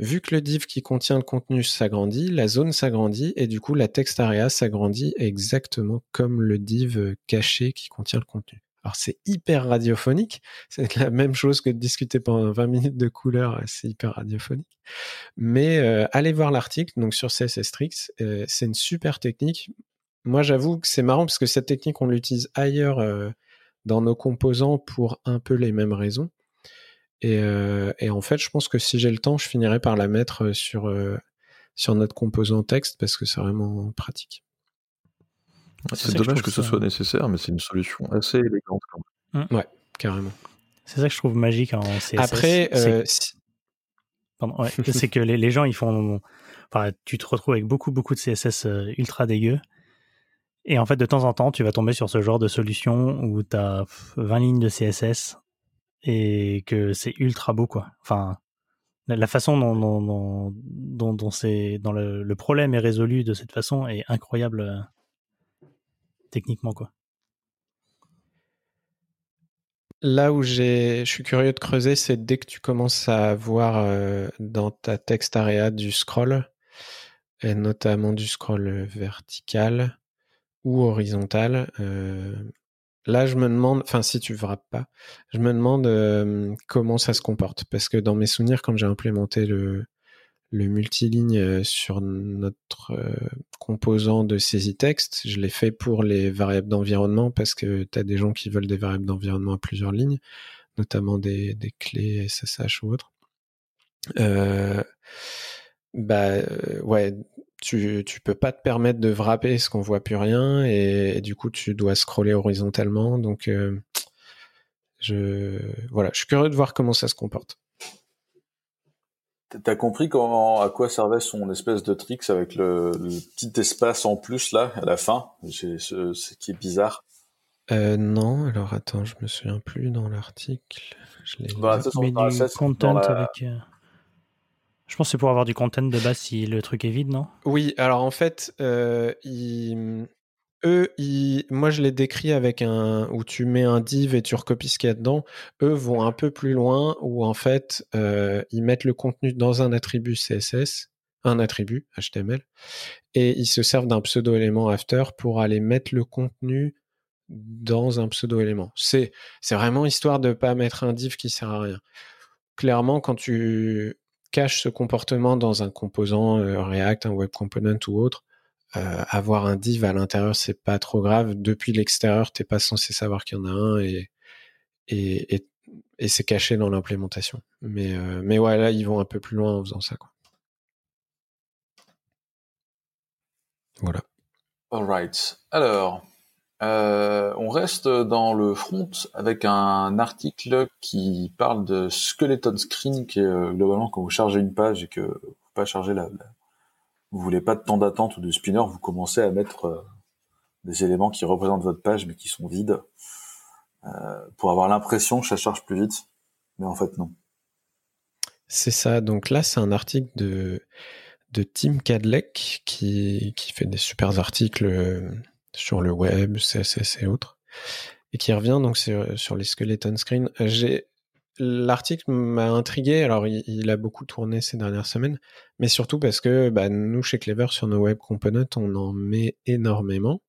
C: Vu que le div qui contient le contenu s'agrandit, la zone s'agrandit et du coup la text area s'agrandit exactement comme le div caché qui contient le contenu. Alors c'est hyper radiophonique, c'est la même chose que de discuter pendant 20 minutes de couleur, c'est hyper radiophonique. Mais euh, allez voir l'article donc sur CSS euh, c'est une super technique. Moi j'avoue que c'est marrant parce que cette technique on l'utilise ailleurs euh, dans nos composants pour un peu les mêmes raisons. Euh, et, en fait, je pense que si j'ai le temps, je finirai par la mettre euh, sur, euh, sur notre composant texte parce que c'est vraiment pratique.
B: C'est dommage que, ce soit nécessaire, mais c'est une solution assez élégante quand
C: même. Mmh. Ouais, carrément.
D: C'est ça que je trouve magique en CSS.
C: Après,
D: c'est que les, les, gens, ils font. Enfin, tu te retrouves avec beaucoup, beaucoup de CSS ultra dégueux. Et en fait, de temps en temps, tu vas tomber sur ce genre de solution où tu as 20 lignes de CSS et que c'est ultra beau quoi. Enfin, la, façon dont, dont, dont, dont c'est dans le, le, problème est résolu de cette façon est incroyable euh, techniquement quoi.
C: Là où je suis curieux de creuser, c'est dès que tu commences à voir euh, dans ta texte area du scroll, et notamment du scroll vertical ou horizontal, euh, Là, je me demande, enfin, si tu frappes pas, je me demande euh, comment ça se comporte. Parce que dans mes souvenirs, quand j'ai implémenté le, le multiligne euh, sur notre composant de saisie texte, je l'ai fait pour les variables d'environnement parce que tu as des gens qui veulent des variables d'environnement à plusieurs lignes, notamment des, des clés SSH ou autres. Euh, bah ouais, tu, tu peux pas te permettre de wrapper ce qu'on voit plus rien et, du coup tu dois scroller horizontalement. Donc euh, je voilà, je suis curieux de voir comment ça se comporte.
A: T'as compris comment, à quoi servait son espèce de tricks avec le, petit espace en plus là à la fin, c'est ce, qui est bizarre.
C: Euh, non, alors attends, je me souviens plus dans l'article. Je l'ai.
D: Bah, content avec. Je pense que c'est pour avoir du content de base si le truc est vide, non?
C: Oui, alors en fait, euh, eux, moi je l'ai décrit avec un où tu mets un div et tu recopies ce qu'il y a dedans. Eux vont un peu plus loin où en fait euh, ils mettent le contenu dans un attribut CSS, un attribut HTML, et ils se servent d'un pseudo élément after pour aller mettre le contenu dans un pseudo élément. C'est vraiment histoire de pas mettre un div qui sert à rien. Clairement, quand tu cache ce comportement dans un composant euh, React, un web component ou autre, euh, avoir un div à l'intérieur, c'est pas trop grave. Depuis l'extérieur, t'es pas censé savoir qu'il y en a un et, et, et, et c'est caché dans l'implémentation. Mais, euh, mais ouais, là, ils vont un peu plus loin en faisant ça. Voilà.
A: Alright. Alors, euh, on reste dans le front avec un article qui parle de skeleton screen, qui est euh, globalement quand vous chargez une page et que vous pas charger la, vous voulez pas de temps d'attente ou de spinner, vous commencez à mettre euh, des éléments qui représentent votre page mais qui sont vides pour avoir l'impression que ça charge plus vite, mais en fait non.
C: C'est ça. Donc là, c'est un article de de Tim Cadleck qui qui fait des super articles sur le web, CSS et autres, et qui revient donc sur, sur les skeleton screen. J'ai l'article m'a intrigué. Alors, il, a beaucoup tourné ces dernières semaines, mais surtout parce que bah, nous, chez Clever, sur nos web components, on en met énormément.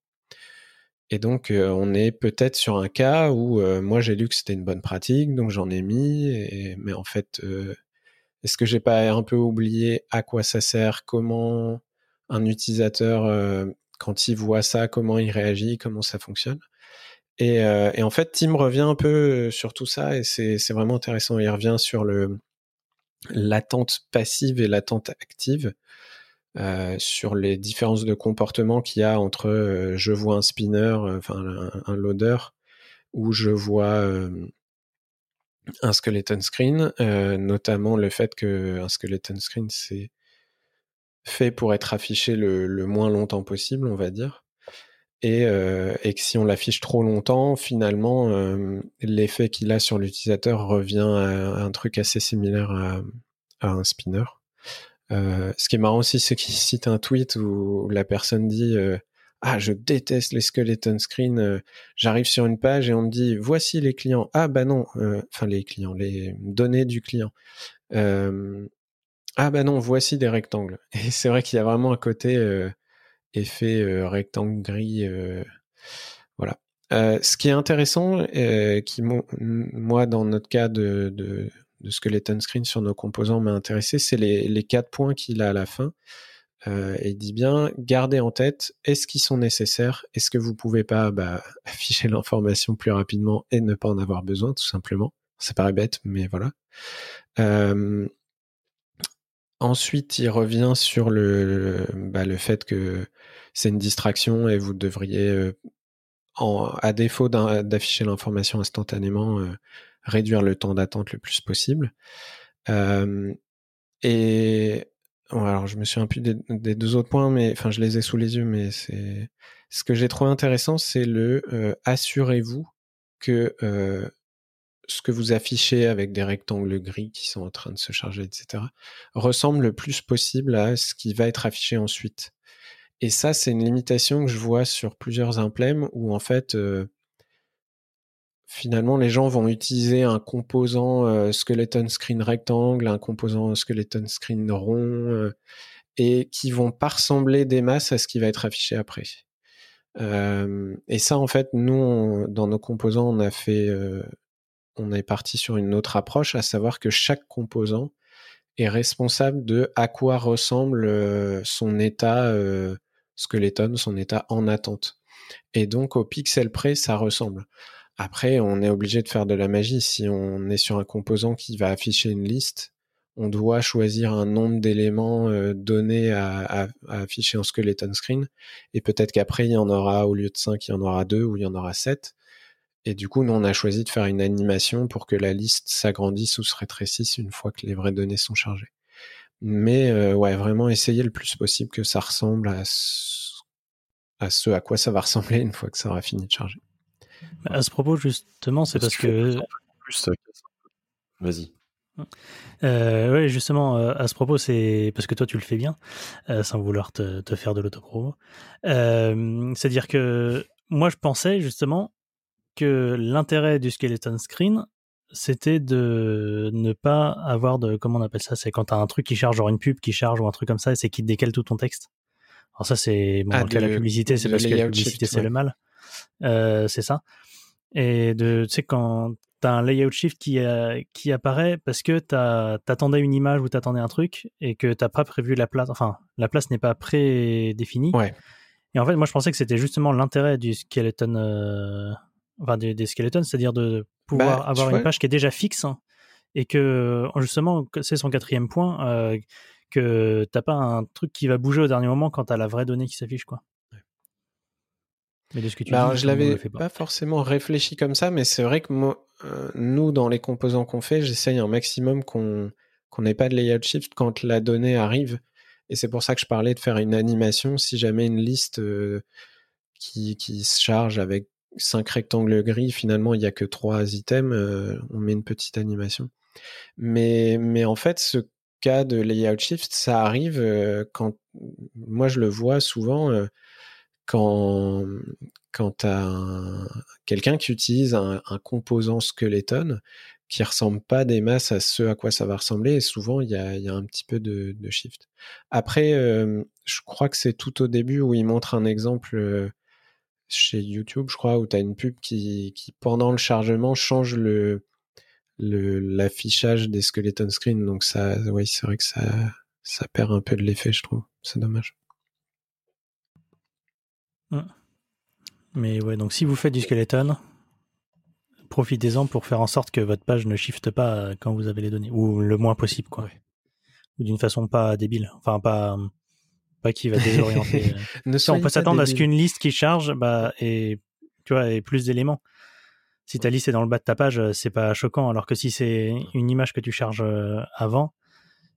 C: Et donc, euh, on est peut-être sur un cas où euh, moi, j'ai lu que c'était une bonne pratique, donc j'en ai mis. mais en fait, euh, est-ce que j'ai pas un peu oublié à quoi ça sert, comment un utilisateur, quand il voit ça, comment il réagit, comment ça fonctionne et, et, en fait, Tim revient un peu sur tout ça et c'est vraiment intéressant. Il revient sur l'attente passive et l'attente active. Euh, sur les différences de comportement qu'il y a entre euh, je vois un spinner, enfin un, loader, ou je vois un skeleton screen, euh, notamment le fait que un skeleton screen c'est fait pour être affiché le, moins longtemps possible, on va dire, et, et que si on l'affiche trop longtemps, finalement l'effet qu'il a sur l'utilisateur revient à, un truc assez similaire à, un spinner. Euh, ce qui est marrant aussi, c'est qu'il cite un tweet où la personne dit euh, Ah, je déteste les skeleton screen. Euh, j'arrive sur une page et on me dit Voici les clients. Ah, bah non. Enfin, les clients, les données du client. Ah, bah non, voici des rectangles. Et c'est vrai qu'il y a vraiment un côté effet rectangle gris. voilà. ce qui est intéressant, qui moi dans notre cas de, de, de Skeleton Screen sur nos composants m'a intéressé, c'est les, quatre points qu'il a à la fin. Euh, et il dit bien, gardez en tête, est-ce qu'ils sont nécessaires? Est-ce que vous pouvez pas bah, afficher l'information plus rapidement et ne pas en avoir besoin, tout simplement? Ça paraît bête, mais voilà. Euh, ensuite, il revient sur le, bah, le fait que c'est une distraction et vous devriez, euh, à défaut d'afficher l'information instantanément, réduire le temps d'attente le plus possible. Euh, et alors je me suis un peu des, deux autres points, mais enfin je les ai sous les yeux, mais c'est ce que j'ai trouvé intéressant, c'est le euh, assurez-vous que euh, ce que vous affichez avec des rectangles gris qui sont en train de se charger, etc., ressemble le plus possible à ce qui va être affiché ensuite. Et ça, c'est une limitation que je vois sur plusieurs implèmes où en fait, finalement, les gens vont utiliser un composant euh, skeleton screen rectangle, un composant skeleton screen rond, euh, et qui vont pas ressembler des masses à ce qui va être affiché après. Euh, et ça, en fait, nous, dans nos composants, on a fait, on est parti sur une autre approche, à savoir que chaque composant est responsable de à quoi ressemble son état skeleton, son état en attente. Et donc, au pixel près, ça ressemble. Après, on est obligé de faire de la magie. Si on est sur un composant qui va afficher une liste, on doit choisir un nombre d'éléments euh, donnés à, afficher en skeleton screen. Et peut-être qu'après, il y en aura, au lieu de 5, il y en aura 2 ou il y en aura 7. Et du coup, nous, on a choisi de faire une animation pour que la liste s'agrandisse ou se rétrécisse une fois que les vraies données sont chargées. Mais euh, ouais, vraiment essayer le plus possible que ça ressemble à ce à quoi ça va ressembler une fois que ça aura fini de charger.
D: À ce propos, justement, c'est parce que.
B: Plus... Euh, vas-y.
D: Euh, oui, justement, euh, à ce propos, c'est parce que toi, tu le fais bien, sans vouloir te, te faire de l'autopromo. C'est-à-dire que moi, je pensais justement que l'intérêt du skeleton screen, c'était de ne pas avoir de. Comment on appelle ça C'est quand tu as un truc qui charge, genre une pub qui charge ou un truc comme ça, et c'est qui décale tout ton texte. Alors, ça, c'est. Bon, ah, la publicité, c'est parce que la publicité, c'est le mal. Euh, c'est ça. Et de, tu sais, quand tu as un layout shift qui, euh, qui apparaît parce que tu attendais une image ou tu attendais un truc et que tu pas prévu la place, enfin, la place n'est pas prédéfinie.
C: Ouais.
D: Et en fait, moi, je pensais que c'était justement l'intérêt du skeleton, euh, enfin, des, des skeletons, c'est-à-dire de pouvoir bah, avoir une page qui est déjà fixe hein, et que, justement, c'est son quatrième point, euh, que t'as pas un truc qui va bouger au dernier moment quand tu as la vraie donnée qui s'affiche, quoi.
C: Mais de ce que tu bah, je l'avais pas. forcément réfléchi comme ça, mais c'est vrai que moi, euh, nous, dans les composants qu'on fait, j'essaye un maximum qu'on qu'on n'ait pas de layout shift quand la donnée arrive. Et c'est pour ça que je parlais de faire une animation si jamais une liste euh, qui, qui se charge avec cinq rectangles gris, finalement il n'y a que trois items, euh, on met une petite animation. Mais, mais en fait, ce cas de layout shift, ça arrive quand moi je le vois souvent quand, quand tu quelqu'un qui utilise un, composant skeleton qui ressemble pas des masses à ce à quoi ça va ressembler, et souvent il y a, y a, un petit peu de, de shift. Après, je crois que c'est tout au début où il montre un exemple chez YouTube, je crois, où tu as une pub qui, qui, pendant le chargement, change le l'affichage des skeleton screens. Donc ça, oui, c'est vrai que ça, ça perd un peu de l'effet, je trouve. C'est dommage.
D: Mmh. Mais ouais, donc si vous faites du skeleton, profitez-en pour faire en sorte que votre page ne shifte pas quand vous avez les données, ou le moins possible, quoi. Ou d'une façon pas débile, enfin pas pas qui va désorienter. Euh. on peut s'attendre à ce qu'une liste qui charge, bah, et tu vois, ait plus d'éléments. Si ta liste est dans le bas de ta page, euh, c'est pas choquant, alors que si c'est une image que tu charges euh, avant,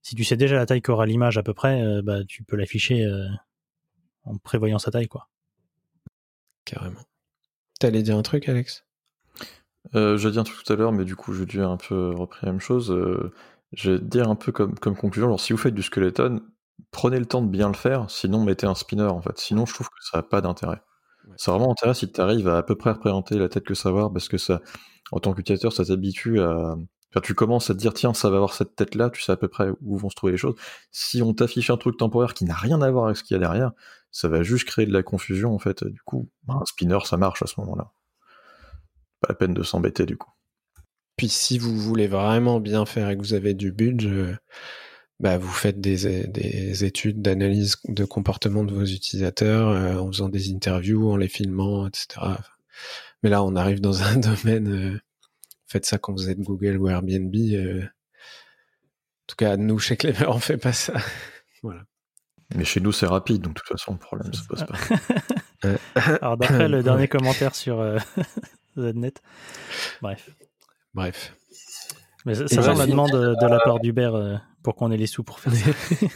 D: si tu sais déjà la taille qu'aura l'image à peu près, bah, tu peux l'afficher en prévoyant sa taille, quoi.
C: Carrément. T'allais dire un truc, Alex?
B: Euh, J'ai dit un truc tout à l'heure, mais du coup, je vais dire un peu repris la même chose. Euh, je vais dire un peu comme, comme conclusion, alors si vous faites du skeleton, prenez le temps de bien le faire, sinon mettez un spinner en fait. Sinon, je trouve que ça n'a pas d'intérêt. C'est vraiment intérêt si tu arrives à à peu près représenter la tête que savoir, parce que ça, en tant qu'utilisateur, ça t'habitue à, tu commences à te dire, tiens, ça va avoir cette tête-là, tu sais à peu près où vont se trouver les choses. Si on t'affiche un truc temporaire qui n'a rien à voir avec ce qu'il y a derrière, ça va juste créer de la confusion, en fait. Du coup, bah, un spinner, ça marche à ce moment-là. Pas la peine de s'embêter, du coup.
C: Puis si vous voulez vraiment bien faire et que vous avez du budget, bah, vous faites des, études d'analyse de comportement de vos utilisateurs euh, en faisant des interviews, en les filmant, etc. Mais là, on arrive dans un domaine euh, faites ça quand vous êtes Google ou Airbnb. Euh. En tout cas, nous, chez Clever, on fait pas ça. voilà.
B: Mais chez nous, c'est rapide, donc de toute façon, le problème ne se pose pas.
D: Alors, d'après le dernier commentaire sur euh, ZNet, bref.
C: Bref.
D: Mais ça, ça la demande de la part d'Uber pour qu'on ait les sous pour faire ça.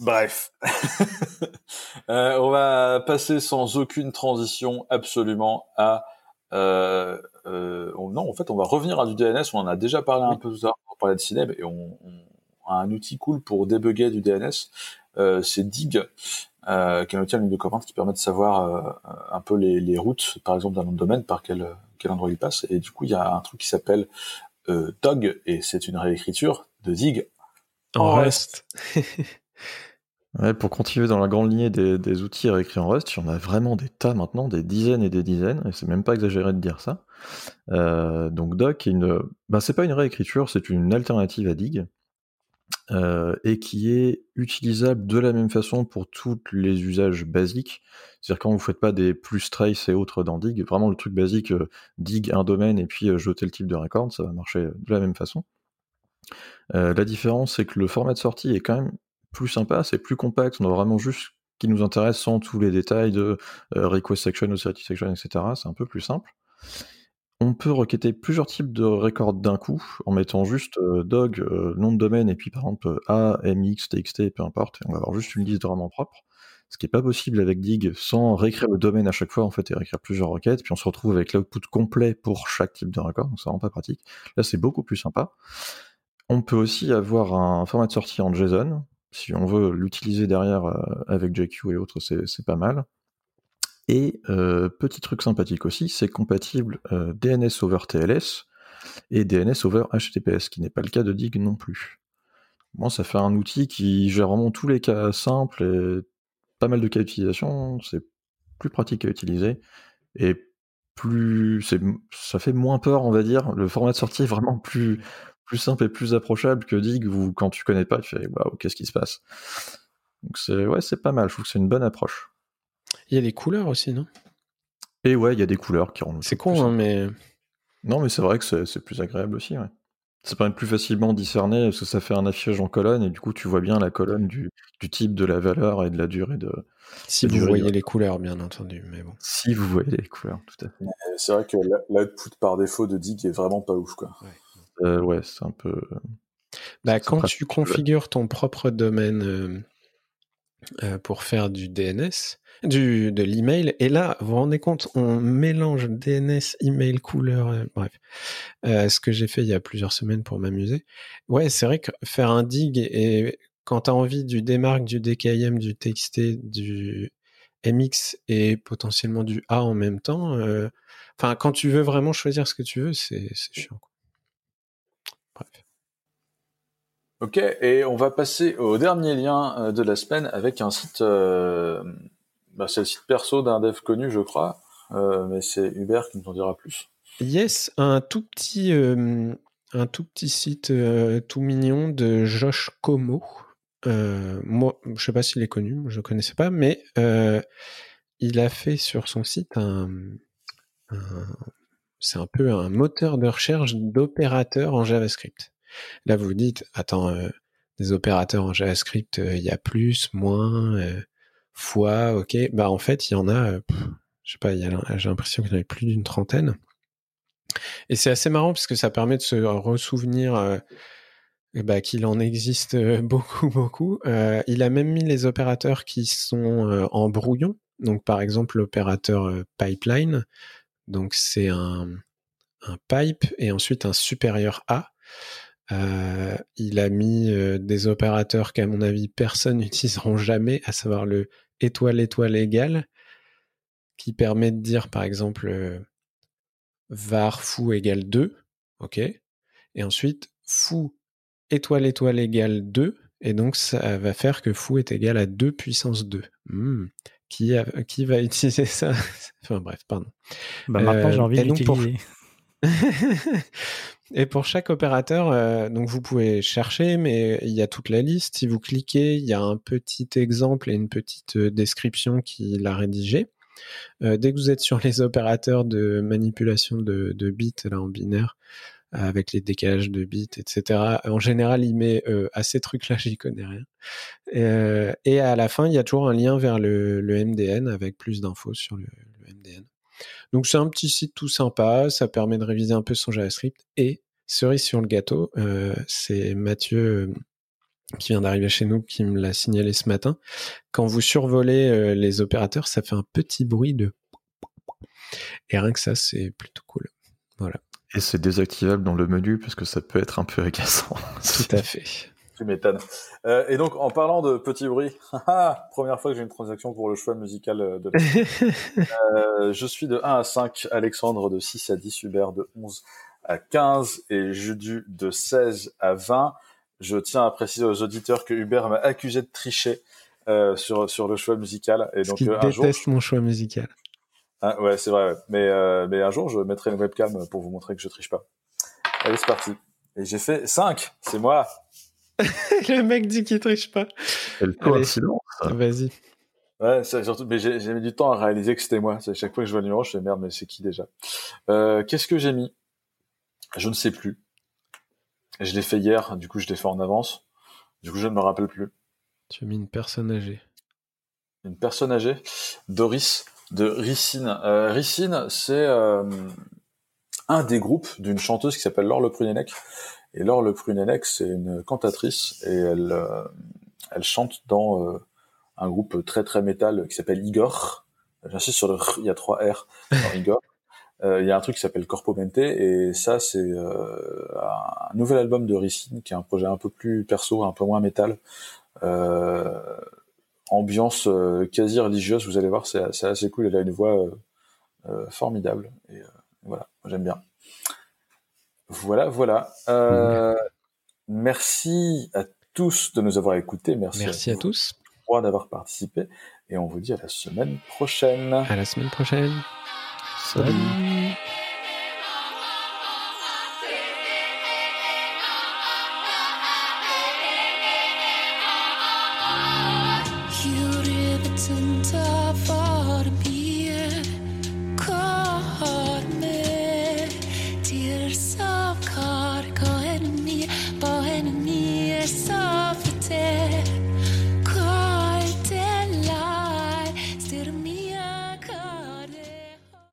A: Bref, on va passer sans aucune transition absolument à euh, euh, non, en fait, on va revenir à du DNS. On en a déjà parlé un peu tout à l'heure. On parlait de Cineb et on, a un outil cool pour débugger du DNS. Euh, c'est Dig, euh, qui est un outil de commande qui permet de savoir euh, un peu les, les, routes, par exemple, d'un nom de domaine, par quel, quel endroit il passe. Et du coup, il y a un truc qui s'appelle euh, Dog, et c'est une réécriture de Dig
C: en Rust.
B: Ouais, pour continuer dans la grande lignée des, outils réécrits en Rust, il y en a vraiment des tas maintenant, des dizaines et des dizaines, et c'est même pas exagéré de dire ça. Euh, donc Doc, une, bah, c'est pas une réécriture, c'est une alternative à Dig, euh, et qui est utilisable de la même façon pour tous les usages basiques. C'est-à-dire quand vous faites pas des plus trace et autres dans Dig, vraiment le truc basique, euh, Dig un domaine et puis jeter le type de record, ça va marcher de la même façon. la différence, c'est que le format de sortie est quand même plus sympa, c'est plus compact, on a vraiment juste ce qui nous intéresse sans tous les détails de euh, request section, authority section, etc. C'est un peu plus simple. On peut requêter plusieurs types de records d'un coup en mettant juste euh, dog, euh, nom de domaine et puis par exemple A, MX, TXT, peu importe, et on va avoir juste une liste vraiment propre. Ce qui n'est pas possible avec Dig sans réécrire le domaine à chaque fois en fait et réécrire plusieurs requêtes, puis on se retrouve avec l'output complet pour chaque type de record, donc c'est vraiment pas pratique. Là c'est beaucoup plus sympa. On peut aussi avoir un format de sortie en JSON, si on veut l'utiliser derrière euh, avec JQ et autres, c'est pas mal. Et euh, petit truc sympathique aussi, c'est compatible euh, DNS over TLS et DNS over HTTPS, qui n'est pas le cas de Dig non plus. Bon, ça fait un outil qui gère vraiment tous les cas simples et pas mal de cas d'utilisation, c'est plus pratique à utiliser et plus, ça fait moins peur, on va dire. Le format de sortie est vraiment plus, simple et plus approchable que Dig où quand tu connais pas, tu fais waouh, qu'est-ce qui se passe? Donc c'est c'est pas mal, je trouve que c'est une bonne approche.
C: Il y a des couleurs aussi, non?
B: Et ouais, il y a des couleurs qui rendent.
C: C'est con, hein, mais.
B: Non, mais c'est vrai que c'est plus agréable aussi, ouais. Ça permet plus facilement discerner parce que ça fait un affichage en colonne et du coup tu vois bien la colonne du, du type, de la valeur et de la durée de.
C: Si vous voyez les couleurs, bien entendu, mais bon.
B: Si vous voyez les couleurs, tout à fait.
A: C'est vrai que l'output par défaut de Dig est vraiment pas ouf, quoi.
B: Euh, ouais, c'est un peu.
C: Bah, quand tu configures ton propre domaine euh, euh, pour faire du DNS, du, de l'email, et là, vous vous rendez compte, on mélange DNS, email, couleur, bref. ce que j'ai fait il y a plusieurs semaines pour m'amuser. Ouais, c'est vrai que faire un dig et quand tu as envie du DMARC, du DKIM, du TXT, du MX et potentiellement du A en même temps, euh, enfin, quand tu veux vraiment choisir ce que tu veux, c'est chiant. Quoi. Bref.
A: Ok, et on va passer au dernier lien euh, de la semaine avec un site, euh, bah, c'est le site perso d'un dev connu, je crois, mais c'est Hubert qui nous en dira plus.
C: Yes, un tout petit, un tout petit site tout mignon de Josh Como. moi, je sais pas s'il est connu, je connaissais pas, mais il a fait sur son site un, c'est un peu un moteur de recherche d'opérateurs en JavaScript. Là, vous vous dites, attends, des opérateurs en JavaScript, il y a plus, moins, fois, ok. Bah en fait, il y en a, je sais pas, j'ai l'impression qu'il y en a plus d'une trentaine. Et c'est assez marrant parce que ça permet de se ressouvenir euh, bah, qu'il en existe euh, beaucoup, beaucoup. Euh, il a même mis les opérateurs qui sont en brouillon. Donc, par exemple, l'opérateur pipeline. Donc, c'est un, un, pipe et ensuite un supérieur A. il a mis des opérateurs qu'à mon avis personne n'utilisera jamais, à savoir le étoile étoile égale, qui permet de dire par exemple var fou égale 2, ok Et ensuite, fou étoile étoile égale 2, et donc ça va faire que fou est égal à 2 puissance 2. Hmm. Qui, qui va utiliser ça? Enfin bref, pardon.
D: Bah maintenant j'ai euh, envie de l'utiliser.
C: et pour chaque opérateur, euh, donc vous pouvez chercher, mais il y a toute la liste. Si vous cliquez, il y a un petit exemple et une petite euh, description qui l'a rédigé. Euh, dès que vous êtes sur les opérateurs de manipulation de, bits là en binaire, avec les décalages de bits, etc. En général, il met euh, à ces trucs-là, j'y connais rien. Et à la fin, il y a toujours un lien vers le, MDN avec plus d'infos sur le, MDN. Donc c'est un petit site tout sympa, ça permet de réviser un peu son JavaScript. Et cerise sur le gâteau, c'est Mathieu qui vient d'arriver chez nous, qui me l'a signalé ce matin. Quand vous survolez euh, les opérateurs, ça fait un petit bruit de... Et rien que ça, c'est plutôt cool. Voilà.
B: Et c'est désactivable dans le menu parce que ça peut être un peu agaçant.
C: Tout à fait.
A: Tu m'étonnes. Euh, et donc, en parlant de petits bruits, première fois que j'ai une transaction pour le choix musical euh, de euh, Je suis de 1 à 5, Alexandre de 6 à 10, Hubert de 11 à 15 et Judu de 16 à 20. Je tiens à préciser aux auditeurs que Hubert m'a accusé de tricher euh, sur sur le choix musical
C: et donc euh, un déteste mon choix musical.
A: Ah, ouais, c'est vrai. Mais euh, mais un jour, je mettrai une webcam pour vous montrer que je triche pas. Allez, c'est parti. Et j'ai fait 5, c'est moi.
C: le mec dit qu'il triche pas.
B: Quelle coïncidence.
C: Vas-y.
A: Ouais, surtout, mais j'ai mis du temps à réaliser que c'était moi. C'est chaque fois que je vois le numéro, je fais merde, mais c'est qui déjà? Euh, Qu'est-ce que j'ai mis? Je ne sais plus. Je l'ai fait hier, du coup je l'ai fait en avance. Du coup je ne me rappelle plus.
C: Tu as mis une personne âgée.
A: Une personne âgée? Doris de Ricine. Euh, Ricine, c'est euh, un des groupes d'une chanteuse qui s'appelle Laure Le Prunenec. Et Laure Le Prunenec, c'est une cantatrice et elle, euh, elle chante dans euh, un groupe très très métal qui s'appelle Igor. J'insiste sur le R, il y a trois R dans Igor. Euh, il y a un truc qui s'appelle Corpo Mente et ça c'est un nouvel album de Ricine qui est un projet un peu plus perso, un peu moins métal. Ambiance quasi religieuse, vous allez voir, c'est assez cool. Elle a une voix formidable et voilà, j'aime bien. Voilà, voilà. Merci à tous de nous avoir écoutés. Merci,
C: merci à, à tous
A: d'avoir participé et on vous dit à la semaine prochaine.
C: À la semaine prochaine.
B: Salut.